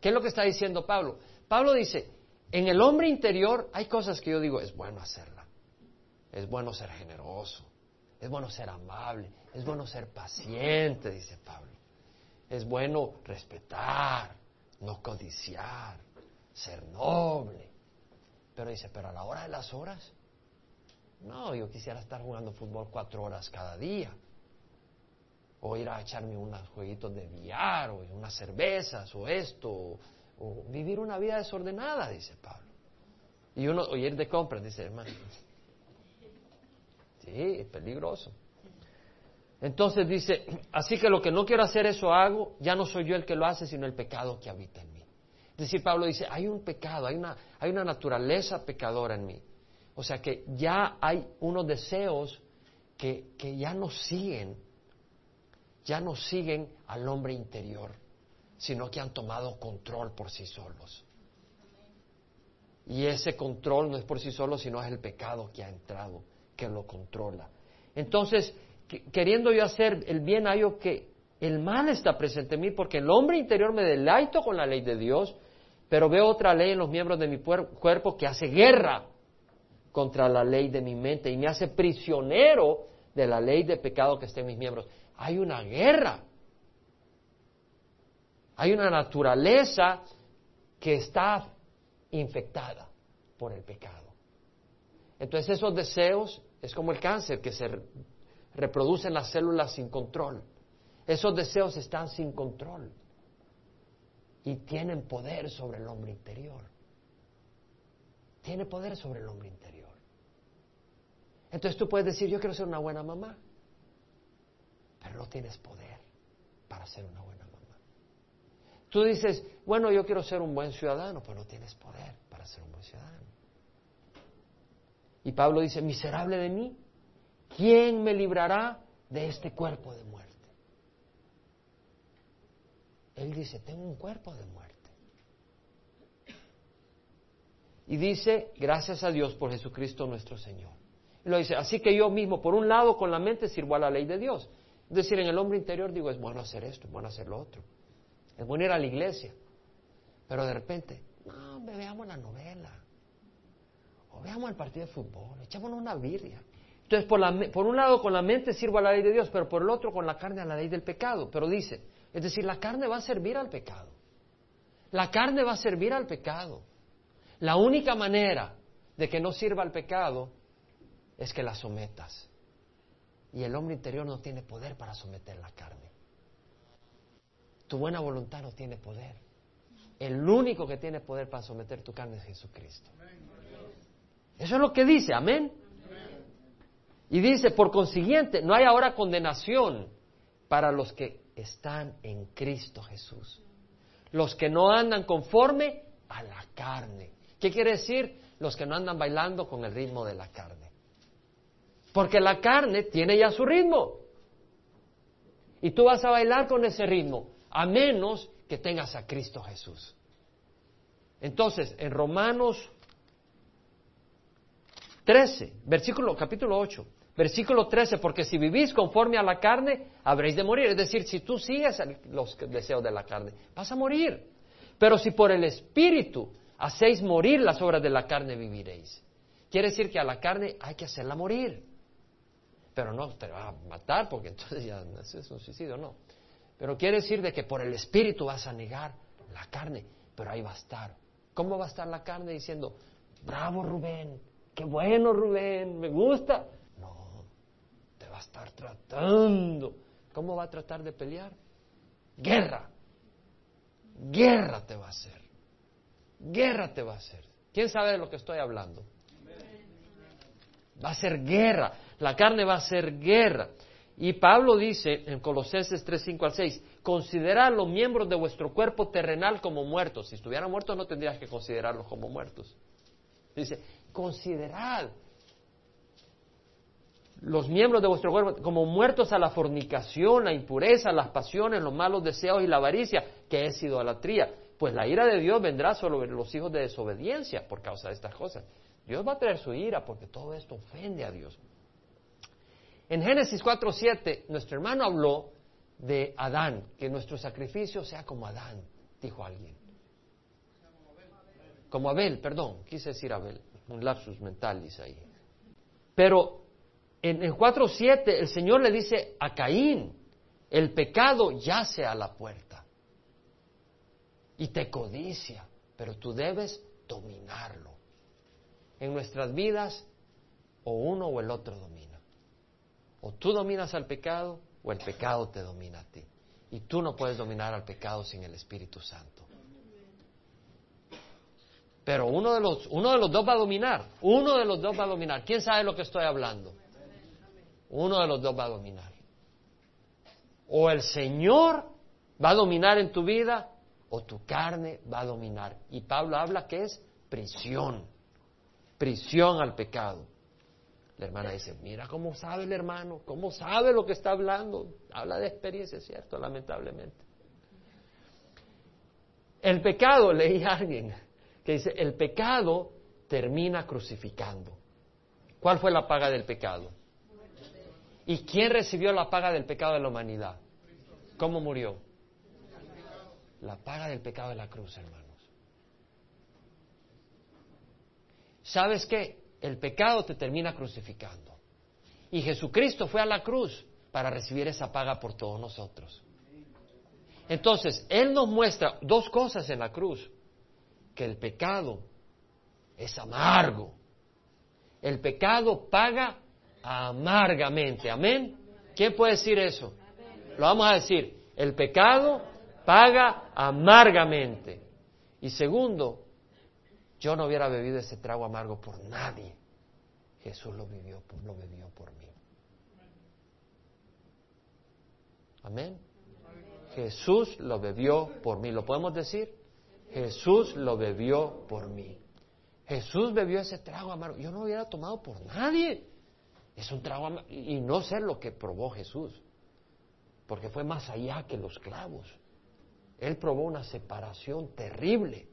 ¿Qué es lo que está diciendo Pablo? Pablo dice, en el hombre interior hay cosas que yo digo, es bueno hacerla, es bueno ser generoso, es bueno ser amable, es bueno ser paciente, dice Pablo, es bueno respetar, no codiciar, ser noble. Pero dice, pero a la hora de las horas, no, yo quisiera estar jugando fútbol cuatro horas cada día. O ir a echarme unos jueguitos de billar, o unas cervezas, o esto, o, vivir una vida desordenada, dice Pablo. Y uno, o ir de compras, dice hermano. Sí, es peligroso. Entonces dice, así que lo que no quiero hacer, eso hago, ya no soy yo el que lo hace, sino el pecado que habita en mí. Es decir, Pablo dice, hay un pecado, hay una, hay una naturaleza pecadora en mí. O sea que ya hay unos deseos que, que ya no siguen, ya no siguen al hombre interior, sino que han tomado control por sí solos. Y ese control no es por sí solo, sino es el pecado que ha entrado, que lo controla. Entonces, queriendo yo hacer el bien, hallo que el mal está presente en mí, porque el hombre interior me deleito con la ley de Dios, pero veo otra ley en los miembros de mi cuerpo que hace guerra contra la ley de mi mente y me hace prisionero de la ley de pecado que está en mis miembros. Hay una guerra. Hay una naturaleza que está infectada por el pecado. Entonces esos deseos es como el cáncer que se reproduce en las células sin control. Esos deseos están sin control y tienen poder sobre el hombre interior. Tiene poder sobre el hombre interior. Entonces tú puedes decir, yo quiero ser una buena mamá, pero no tienes poder para ser una buena mamá. Tú dices, bueno, yo quiero ser un buen ciudadano, pero no tienes poder para ser un buen ciudadano. Y Pablo dice, miserable de mí, ¿quién me librará de este cuerpo de muerte? Él dice, tengo un cuerpo de muerte. Y dice, gracias a Dios por Jesucristo nuestro Señor. Y lo dice, así que yo mismo, por un lado, con la mente sirvo a la ley de Dios. Es decir, en el hombre interior digo, es bueno hacer esto, es bueno hacer lo otro. Es bueno ir a la iglesia. Pero de repente, no, veamos la novela. O veamos el partido de fútbol, echémonos una birria. Entonces, por, la, por un lado, con la mente sirvo a la ley de Dios, pero por el otro, con la carne a la ley del pecado. Pero dice, es decir, la carne va a servir al pecado. La carne va a servir al pecado. La única manera de que no sirva al pecado es que la sometas. Y el hombre interior no tiene poder para someter la carne. Tu buena voluntad no tiene poder. El único que tiene poder para someter tu carne es Jesucristo. Eso es lo que dice, amén. Y dice, por consiguiente, no hay ahora condenación para los que están en Cristo Jesús. Los que no andan conforme a la carne. ¿Qué quiere decir? Los que no andan bailando con el ritmo de la carne. Porque la carne tiene ya su ritmo. Y tú vas a bailar con ese ritmo, a menos que tengas a Cristo Jesús. Entonces, en Romanos 13, versículo, capítulo 8, versículo 13, porque si vivís conforme a la carne, habréis de morir. Es decir, si tú sigues los deseos de la carne, vas a morir. Pero si por el Espíritu hacéis morir las obras de la carne, viviréis. Quiere decir que a la carne hay que hacerla morir. Pero no te va a matar porque entonces ya es un suicidio, no. Pero quiere decir de que por el Espíritu vas a negar la carne, pero ahí va a estar. ¿Cómo va a estar la carne diciendo, bravo Rubén, qué bueno Rubén, me gusta? No, te va a estar tratando. ¿Cómo va a tratar de pelear? Guerra. Guerra te va a hacer. Guerra te va a hacer. ¿Quién sabe de lo que estoy hablando? Va a ser guerra. La carne va a ser guerra. Y Pablo dice en Colosenses 3, 5 al 6, considerad los miembros de vuestro cuerpo terrenal como muertos. Si estuvieran muertos no tendrías que considerarlos como muertos. Dice, considerad los miembros de vuestro cuerpo como muertos a la fornicación, la impureza, las pasiones, los malos deseos y la avaricia, que es idolatría. Pues la ira de Dios vendrá sobre los hijos de desobediencia por causa de estas cosas. Dios va a traer su ira porque todo esto ofende a Dios. En Génesis 4.7, nuestro hermano habló de Adán, que nuestro sacrificio sea como Adán, dijo alguien. Como Abel, perdón, quise decir Abel, un lapsus mental dice ahí. Pero en el 4.7 el Señor le dice a Caín, el pecado yace a la puerta y te codicia, pero tú debes dominarlo. En nuestras vidas, o uno o el otro domina. O tú dominas al pecado o el pecado te domina a ti. Y tú no puedes dominar al pecado sin el Espíritu Santo. Pero uno de los, uno de los dos va a dominar. Uno de los dos va a dominar. ¿Quién sabe lo que estoy hablando? Uno de los dos va a dominar. O el Señor va a dominar en tu vida o tu carne va a dominar. Y Pablo habla que es prisión. Prisión al pecado. La hermana dice, mira cómo sabe el hermano, cómo sabe lo que está hablando. Habla de experiencia, cierto, lamentablemente. El pecado, leí a alguien que dice, el pecado termina crucificando. ¿Cuál fue la paga del pecado? ¿Y quién recibió la paga del pecado de la humanidad? ¿Cómo murió? La paga del pecado de la cruz, hermanos. ¿Sabes qué? El pecado te termina crucificando. Y Jesucristo fue a la cruz para recibir esa paga por todos nosotros. Entonces, Él nos muestra dos cosas en la cruz. Que el pecado es amargo. El pecado paga amargamente. Amén. ¿Quién puede decir eso? Lo vamos a decir. El pecado paga amargamente. Y segundo, yo no hubiera bebido ese trago amargo por nadie. Jesús lo vivió, lo bebió por mí. Amén. Jesús lo bebió por mí. ¿Lo podemos decir? Jesús lo bebió por mí. Jesús bebió ese trago amargo. Yo no lo hubiera tomado por nadie. Es un trago amargo. Y no sé lo que probó Jesús. Porque fue más allá que los clavos. Él probó una separación terrible.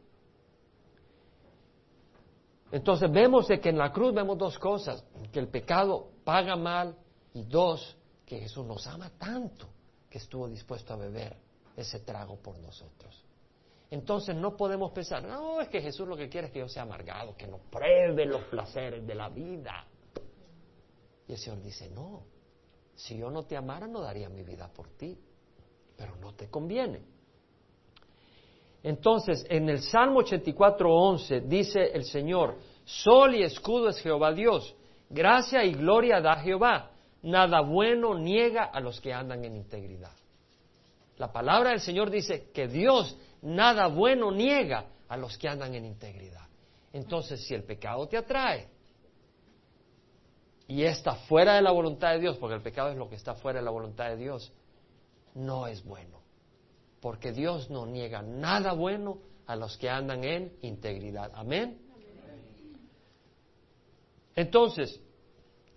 Entonces vemos de que en la cruz vemos dos cosas, que el pecado paga mal y dos, que Jesús nos ama tanto que estuvo dispuesto a beber ese trago por nosotros. Entonces no podemos pensar, no, es que Jesús lo que quiere es que yo sea amargado, que no pruebe los placeres de la vida. Y el Señor dice, no, si yo no te amara no daría mi vida por ti, pero no te conviene. Entonces, en el Salmo 84.11 dice el Señor, Sol y escudo es Jehová Dios, gracia y gloria da Jehová, nada bueno niega a los que andan en integridad. La palabra del Señor dice que Dios nada bueno niega a los que andan en integridad. Entonces, si el pecado te atrae y está fuera de la voluntad de Dios, porque el pecado es lo que está fuera de la voluntad de Dios, no es bueno. Porque Dios no niega nada bueno a los que andan en integridad. Amén. Entonces,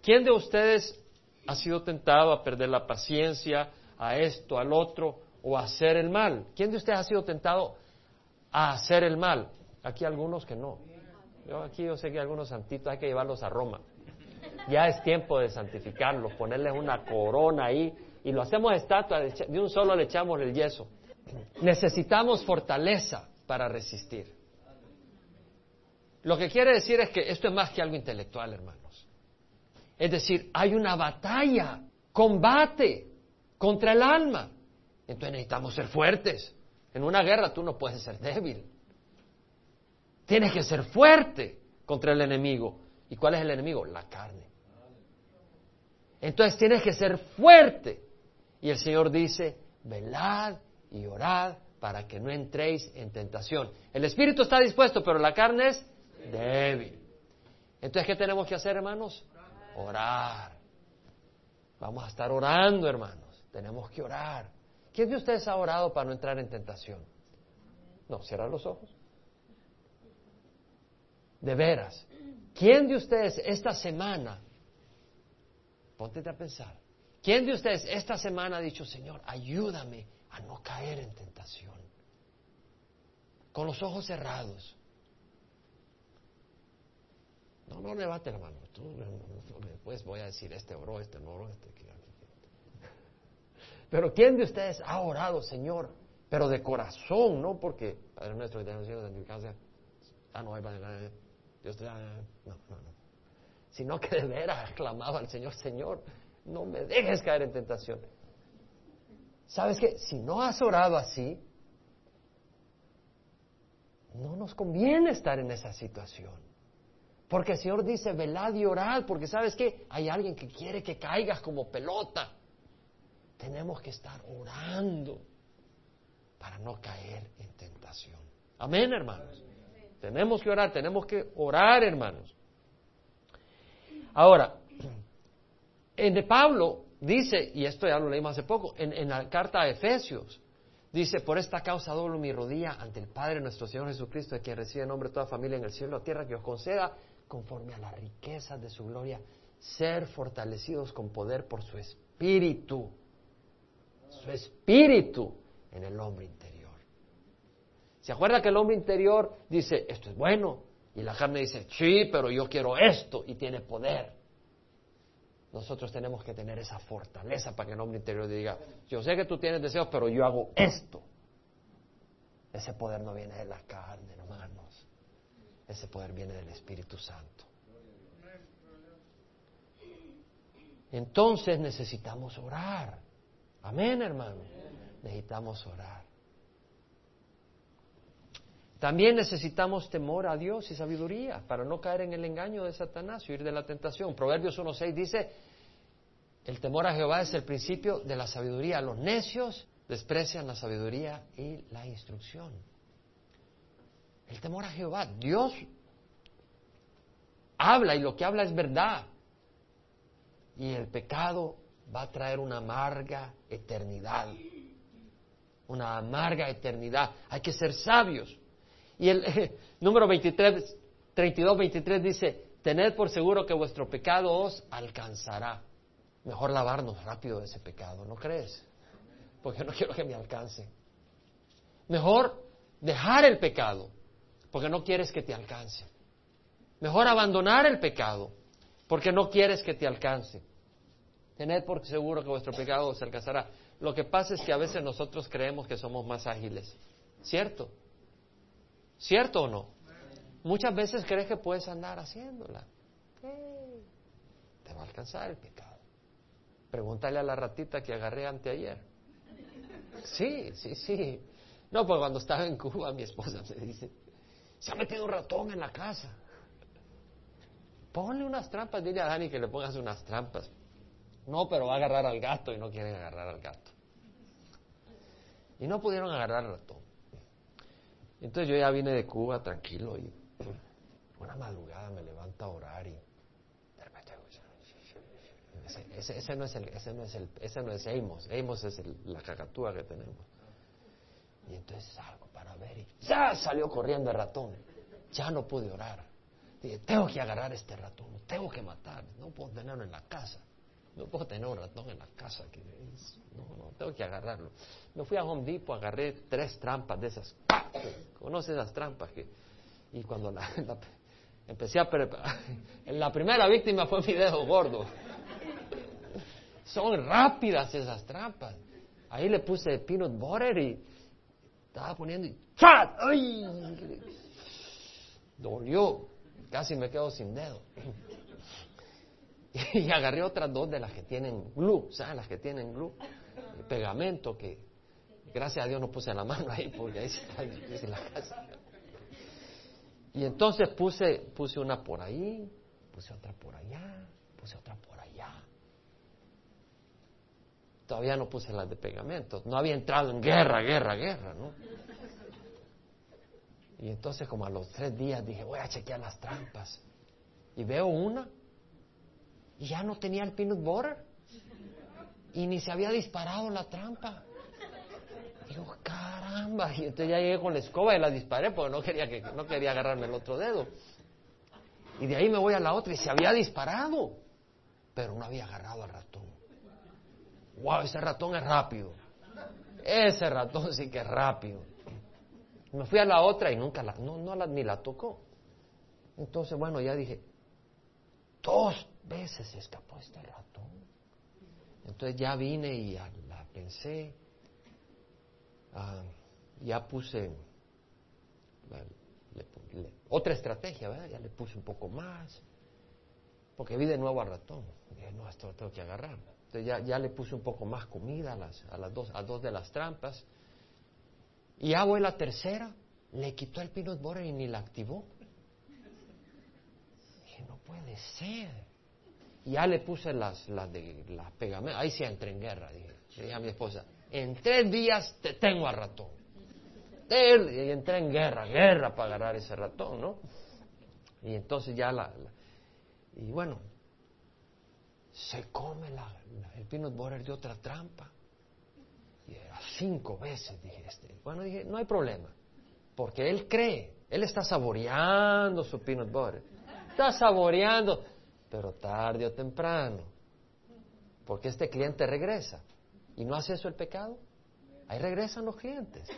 ¿quién de ustedes ha sido tentado a perder la paciencia, a esto, al otro, o a hacer el mal? ¿Quién de ustedes ha sido tentado a hacer el mal? Aquí algunos que no. Yo aquí yo sé que algunos santitos hay que llevarlos a Roma. Ya es tiempo de santificarlos, ponerles una corona ahí y lo hacemos estatua, de un solo le echamos el yeso. Necesitamos fortaleza para resistir. Lo que quiere decir es que esto es más que algo intelectual, hermanos. Es decir, hay una batalla, combate contra el alma. Entonces necesitamos ser fuertes. En una guerra tú no puedes ser débil. Tienes que ser fuerte contra el enemigo. ¿Y cuál es el enemigo? La carne. Entonces tienes que ser fuerte. Y el Señor dice, velad y orad para que no entréis en tentación. El espíritu está dispuesto, pero la carne es débil. Entonces, ¿qué tenemos que hacer, hermanos? Orar. Vamos a estar orando, hermanos. Tenemos que orar. ¿Quién de ustedes ha orado para no entrar en tentación? No, cierra los ojos. De veras. ¿Quién de ustedes esta semana, ponte a pensar, quién de ustedes esta semana ha dicho, Señor, ayúdame a no caer en tentación? Con los ojos cerrados. No, no levante la mano. Tú, después voy a decir, este oró, este no oró, este... Pero ¿quién de ustedes ha orado, Señor? Pero de corazón, no porque, Padre nuestro que tenemos en casa, ah, no Padre, Dios te da, no, no, no. Sino que de veras clamaba al Señor, Señor, no me dejes caer en tentación. ¿Sabes qué? Si no has orado así, no nos conviene estar en esa situación. Porque el Señor dice, velad y orad, porque sabes que hay alguien que quiere que caigas como pelota. Tenemos que estar orando para no caer en tentación. Amén, hermanos. Tenemos que orar, tenemos que orar, hermanos. Ahora, en de Pablo dice, y esto ya lo leímos hace poco, en, la carta a Efesios, Dice, por esta causa doblo mi rodilla ante el Padre nuestro Señor Jesucristo, de quien recibe nombre toda familia en el cielo y la tierra, que os conceda conforme a las riquezas de su gloria, ser fortalecidos con poder por su espíritu, su espíritu en el hombre interior. ¿Se acuerda que el hombre interior dice, esto es bueno? Y la carne dice, sí, pero yo quiero esto y tiene poder. Nosotros tenemos que tener esa fortaleza para que el hombre interior diga, yo sé que tú tienes deseos, pero yo hago esto. Ese poder no viene de la carne, hermano. Ese poder viene del Espíritu Santo. Entonces necesitamos orar. Amén, hermano. Necesitamos orar. También necesitamos temor a Dios y sabiduría para no caer en el engaño de Satanás y huir de la tentación. Proverbios 1.6 dice, el temor a Jehová es el principio de la sabiduría. Los necios desprecian la sabiduría y la instrucción. El temor a Jehová. Dios habla y lo que habla es verdad. Y el pecado va a traer una amarga eternidad. Una amarga eternidad. Hay que ser sabios. Y el número 23, 32, 23 dice, tened por seguro que vuestro pecado os alcanzará. Mejor lavarnos rápido de ese pecado, ¿no crees? Porque no quiero que me alcance. Mejor dejar el pecado porque no quieres que te alcance. Mejor abandonar el pecado, porque no quieres que te alcance. Tened por seguro que vuestro pecado os alcanzará. Lo que pasa es que a veces nosotros creemos que somos más ágiles. ¿Cierto? ¿Cierto o no? Muchas veces crees que puedes andar haciéndola. te va a alcanzar el pecado. Pregúntale a la ratita que agarré anteayer. Sí, sí, sí. No, pues cuando estaba en Cuba mi esposa me dice, se ha metido un ratón en la casa. Ponle unas trampas, dile a Dani que le pongas unas trampas. No, pero va a agarrar al gato y no quieren agarrar al gato. Y no pudieron agarrar al ratón. Entonces yo ya vine de Cuba tranquilo y una madrugada me levanto a orar y ese, no es el, ese no es el, ese no es Amos, Amos es la cacatúa que tenemos. Y entonces salgo para ver y ya salió corriendo el ratón. Ya no pude orar. Dije, tengo que agarrar este ratón, tengo que matar, no puedo tenerlo en la casa. No puedo tener un ratón en la casa. Que no, no, tengo que agarrarlo. Me fui a Home Depot, agarré tres trampas de esas. ¿Conoces esas trampas? Y cuando la, empecé a preparar, la primera víctima fue mi dedo gordo. Son rápidas esas trampas. Ahí le puse peanut butter y estaba poniendo y. ¡Ay! Dolió. Casi me quedo sin dedo. Y agarré otras dos de las que tienen glue, ¿sabes? Las que tienen glue, pegamento que gracias a Dios no puse la mano ahí porque ahí está difícil la casa. Y entonces puse, puse una por ahí, puse otra por allá, puse otra por allá. Todavía no puse las de pegamento, no había entrado en guerra, guerra, guerra, ¿no? Y entonces como a los tres días dije, voy a chequear las trampas. Y veo una y ya no tenía el peanut butter. Y ni se había disparado la trampa. Digo, caramba. Y entonces ya llegué con la escoba y la disparé porque no quería, que, no quería agarrarme el otro dedo. Y de ahí me voy a la otra y se había disparado. Pero no había agarrado al ratón. ¡Wow! Ese ratón es rápido. Ese ratón sí que es rápido. Me fui a la otra y nunca la, no, no la, ni la tocó. Entonces, bueno, ya dije, dos veces se escapó este ratón. Entonces ya vine y la pensé, ah, ya puse otra estrategia, ¿verdad? Ya le puse un poco más, porque vi de nuevo al ratón. dije, no, esto lo tengo que agarrar. Entonces ya, ya le puse un poco más comida a las, a las dos, a dos de las trampas. Y voy la tercera, le quitó el peanut butter y ni la activó. Dije, no puede ser. Y ya le puse las, las de las pegamentos. Ahí sí entré en guerra. Dije, le dije a mi esposa, en tres días te tengo a ratón. Y entré en guerra, guerra para agarrar ese ratón, ¿no? Y entonces ya la, y bueno, se come la, el peanut butter de otra trampa. Y era cinco veces, dije, este. bueno, dije, no hay problema, porque él cree, él está saboreando su peanut butter, está saboreando, pero tarde o temprano, porque este cliente regresa. ¿Y no hace eso el pecado? Ahí regresan los clientes.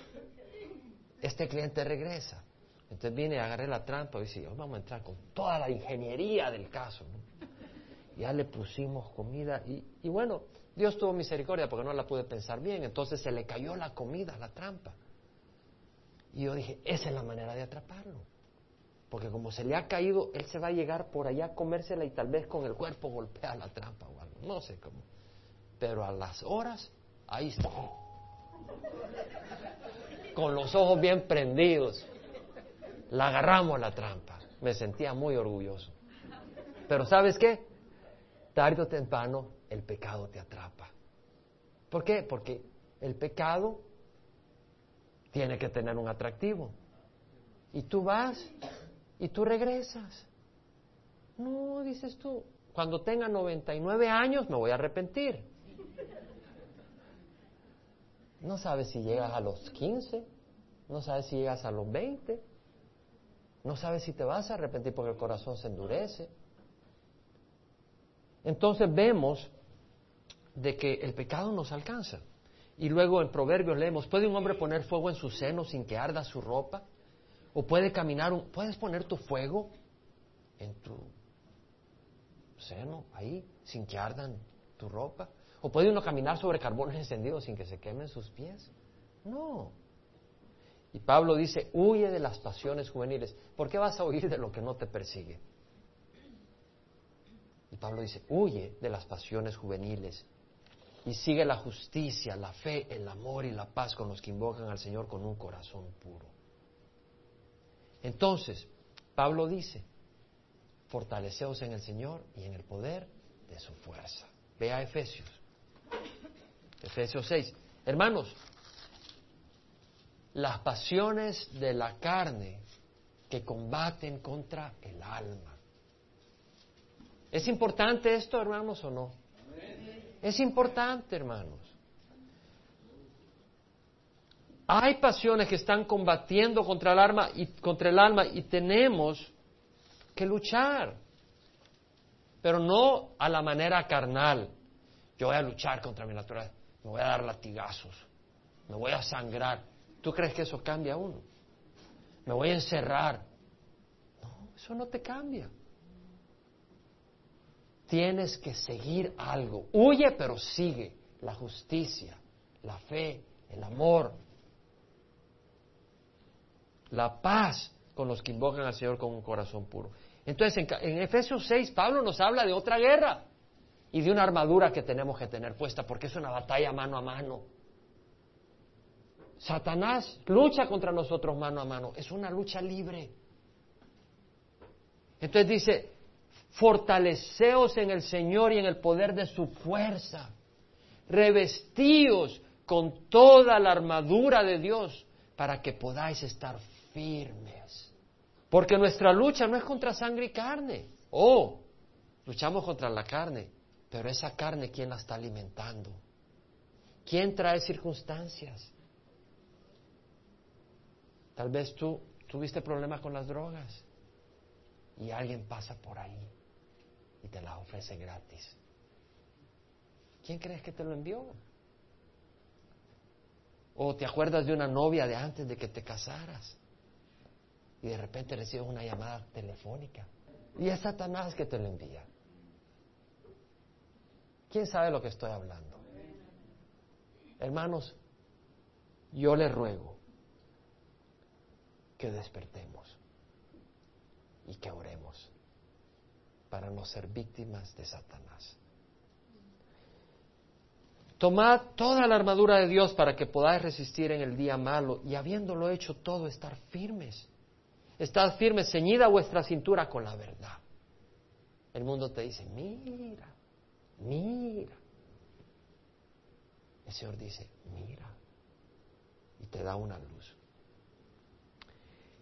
Este cliente regresa. Entonces viene, agarré la trampa y dice, vamos a entrar con toda la ingeniería del caso. Ya le pusimos comida y, y bueno, Dios tuvo misericordia porque no la pude pensar bien. Entonces se le cayó la comida, la trampa. Y yo dije, esa es la manera de atraparlo. Porque como se le ha caído, él se va a llegar por allá a comérsela y tal vez con el cuerpo golpea la trampa o algo. No sé cómo. Pero a las horas, ahí está. Con los ojos bien prendidos. La agarramos la trampa. Me sentía muy orgulloso. Pero ¿sabes qué? Tarde o temprano el pecado te atrapa. ¿Por qué? Porque el pecado tiene que tener un atractivo. Y tú vas y tú regresas. No, dices tú, cuando tenga 99 años me voy a arrepentir. No sabes si llegas a los 15, no sabes si llegas a los 20, no sabes si te vas a arrepentir porque el corazón se endurece. Entonces vemos de que el pecado nos alcanza. Y luego en Proverbios leemos, ¿puede un hombre poner fuego en su seno sin que arda su ropa? O puede caminar, puedes poner tu fuego en tu seno, ahí, sin que ardan tu ropa. O puede uno caminar sobre carbones encendidos sin que se quemen sus pies. No. Y Pablo dice, huye de las pasiones juveniles. ¿Por qué vas a huir de lo que no te persigue? Y Pablo dice, huye de las pasiones juveniles y sigue la justicia, la fe, el amor y la paz con los que invocan al Señor con un corazón puro. Entonces, Pablo dice, fortaleceos en el Señor y en el poder de su fuerza. Ve a Efesios. Efesios 6. Hermanos, las pasiones de la carne que combaten contra el alma. ¿Es importante esto, hermanos, o no? Es importante, hermanos. Hay pasiones que están combatiendo contra el alma y contra el alma y tenemos que luchar. Pero no a la manera carnal. Yo voy a luchar contra mi naturaleza, me voy a dar latigazos, me voy a sangrar. ¿Tú crees que eso cambia a uno? Me voy a encerrar. No, eso no te cambia. Tienes que seguir algo. Huye, pero sigue la justicia, la fe, el amor, la paz con los que invocan al Señor con un corazón puro. Entonces, en, Efesios 6, Pablo nos habla de otra guerra y de una armadura que tenemos que tener puesta, porque es una batalla mano a mano. Satanás lucha contra nosotros mano a mano, es una lucha libre. Entonces dice, fortaleceos en el Señor y en el poder de su fuerza, revestíos con toda la armadura de Dios para que podáis estar firmes. Porque nuestra lucha no es contra sangre y carne. Oh, luchamos contra la carne, pero esa carne, ¿quién la está alimentando? ¿Quién trae circunstancias? Tal vez tú tuviste problemas con las drogas y alguien pasa por ahí y te las ofrece gratis. ¿Quién crees que te lo envió? O te acuerdas de una novia de antes de que te casaras y de repente recibes una llamada telefónica. Y es Satanás que te lo envía. ¿Quién sabe lo que estoy hablando? Hermanos, yo les ruego que despertemos y que oremos para no ser víctimas de Satanás. Tomad toda la armadura de Dios para que podáis resistir en el día malo y habiéndolo hecho todo, estar firmes. Estad firmes, ceñida vuestra cintura con la verdad. El mundo te dice, mira, mira. El Señor dice, mira. Y te da una luz.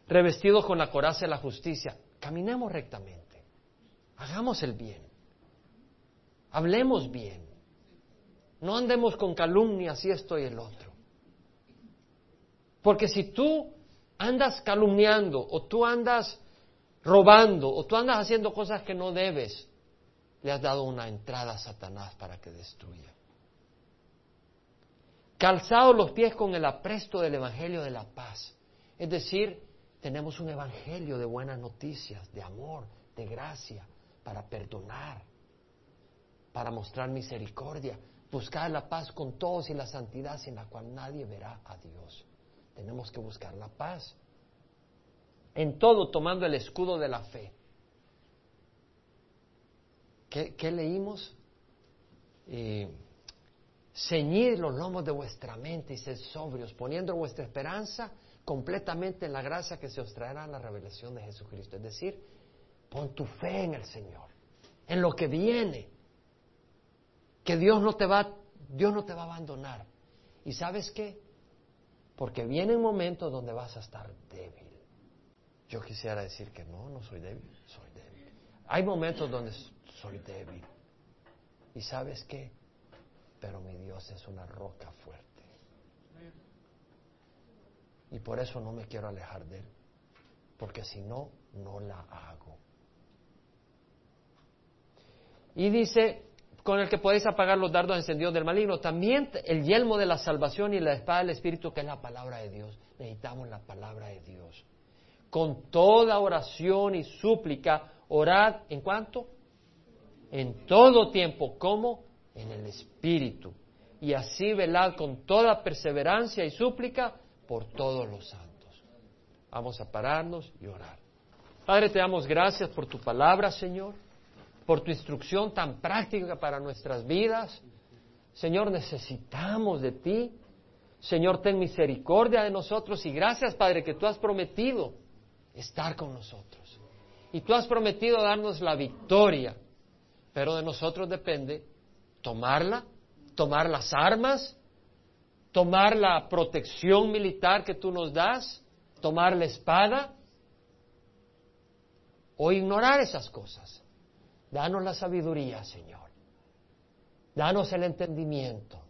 Revestidos con la coraza de la justicia, caminemos rectamente. Hagamos el bien. Hablemos bien. No andemos con calumnias y esto y el otro. Porque si tú andas calumniando o tú andas robando o tú andas haciendo cosas que no debes, le has dado una entrada a Satanás para que destruya. Calzados los pies con el apresto del Evangelio de la paz. Es decir, tenemos un Evangelio de buenas noticias, de amor, de gracia, para perdonar, para mostrar misericordia, buscar la paz con todos y la santidad sin la cual nadie verá a Dios. Tenemos que buscar la paz. En todo tomando el escudo de la fe. ¿Qué, leímos? Eh, ceñid los lomos de vuestra mente y sed sobrios, poniendo vuestra esperanza completamente en la gracia que se os traerá en la revelación de Jesucristo. Es decir, pon tu fe en el Señor, en lo que viene, que Dios no te va, Dios no te va a abandonar. ¿Y sabes qué? Porque vienen momentos donde vas a estar débil. Yo quisiera decir que no, no soy débil, soy débil. Hay momentos donde soy débil. ¿Y sabes qué? Pero mi Dios es una roca fuerte. Y por eso no me quiero alejar de Él. Porque si no, no la hago. Y dice, con el que podéis apagar los dardos encendidos del maligno. También el yelmo de la salvación y la espada del Espíritu, que es la palabra de Dios. Necesitamos la palabra de Dios. Con toda oración y súplica, orad en cuanto? En todo tiempo. ¿Cómo? En el Espíritu. Y así velad con toda perseverancia y súplica por todos los santos. Vamos a pararnos y orar. Padre, te damos gracias por tu palabra, Señor por tu instrucción tan práctica para nuestras vidas. Señor, necesitamos de ti. Señor, ten misericordia de nosotros y gracias, Padre, que tú has prometido estar con nosotros. Y tú has prometido darnos la victoria. Pero de nosotros depende tomarla, tomar las armas, tomar la protección militar que tú nos das, tomar la espada o ignorar esas cosas. Danos la sabiduría, Señor. Danos el entendimiento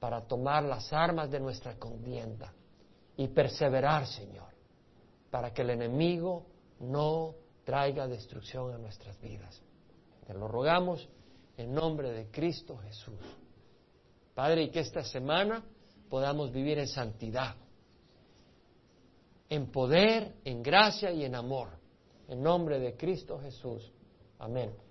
para tomar las armas de nuestra contienda y perseverar, Señor, para que el enemigo no traiga destrucción a nuestras vidas. Te lo rogamos en nombre de Cristo Jesús. Padre, y que esta semana podamos vivir en santidad, en poder, en gracia y en amor. En nombre de Cristo Jesús. Amén.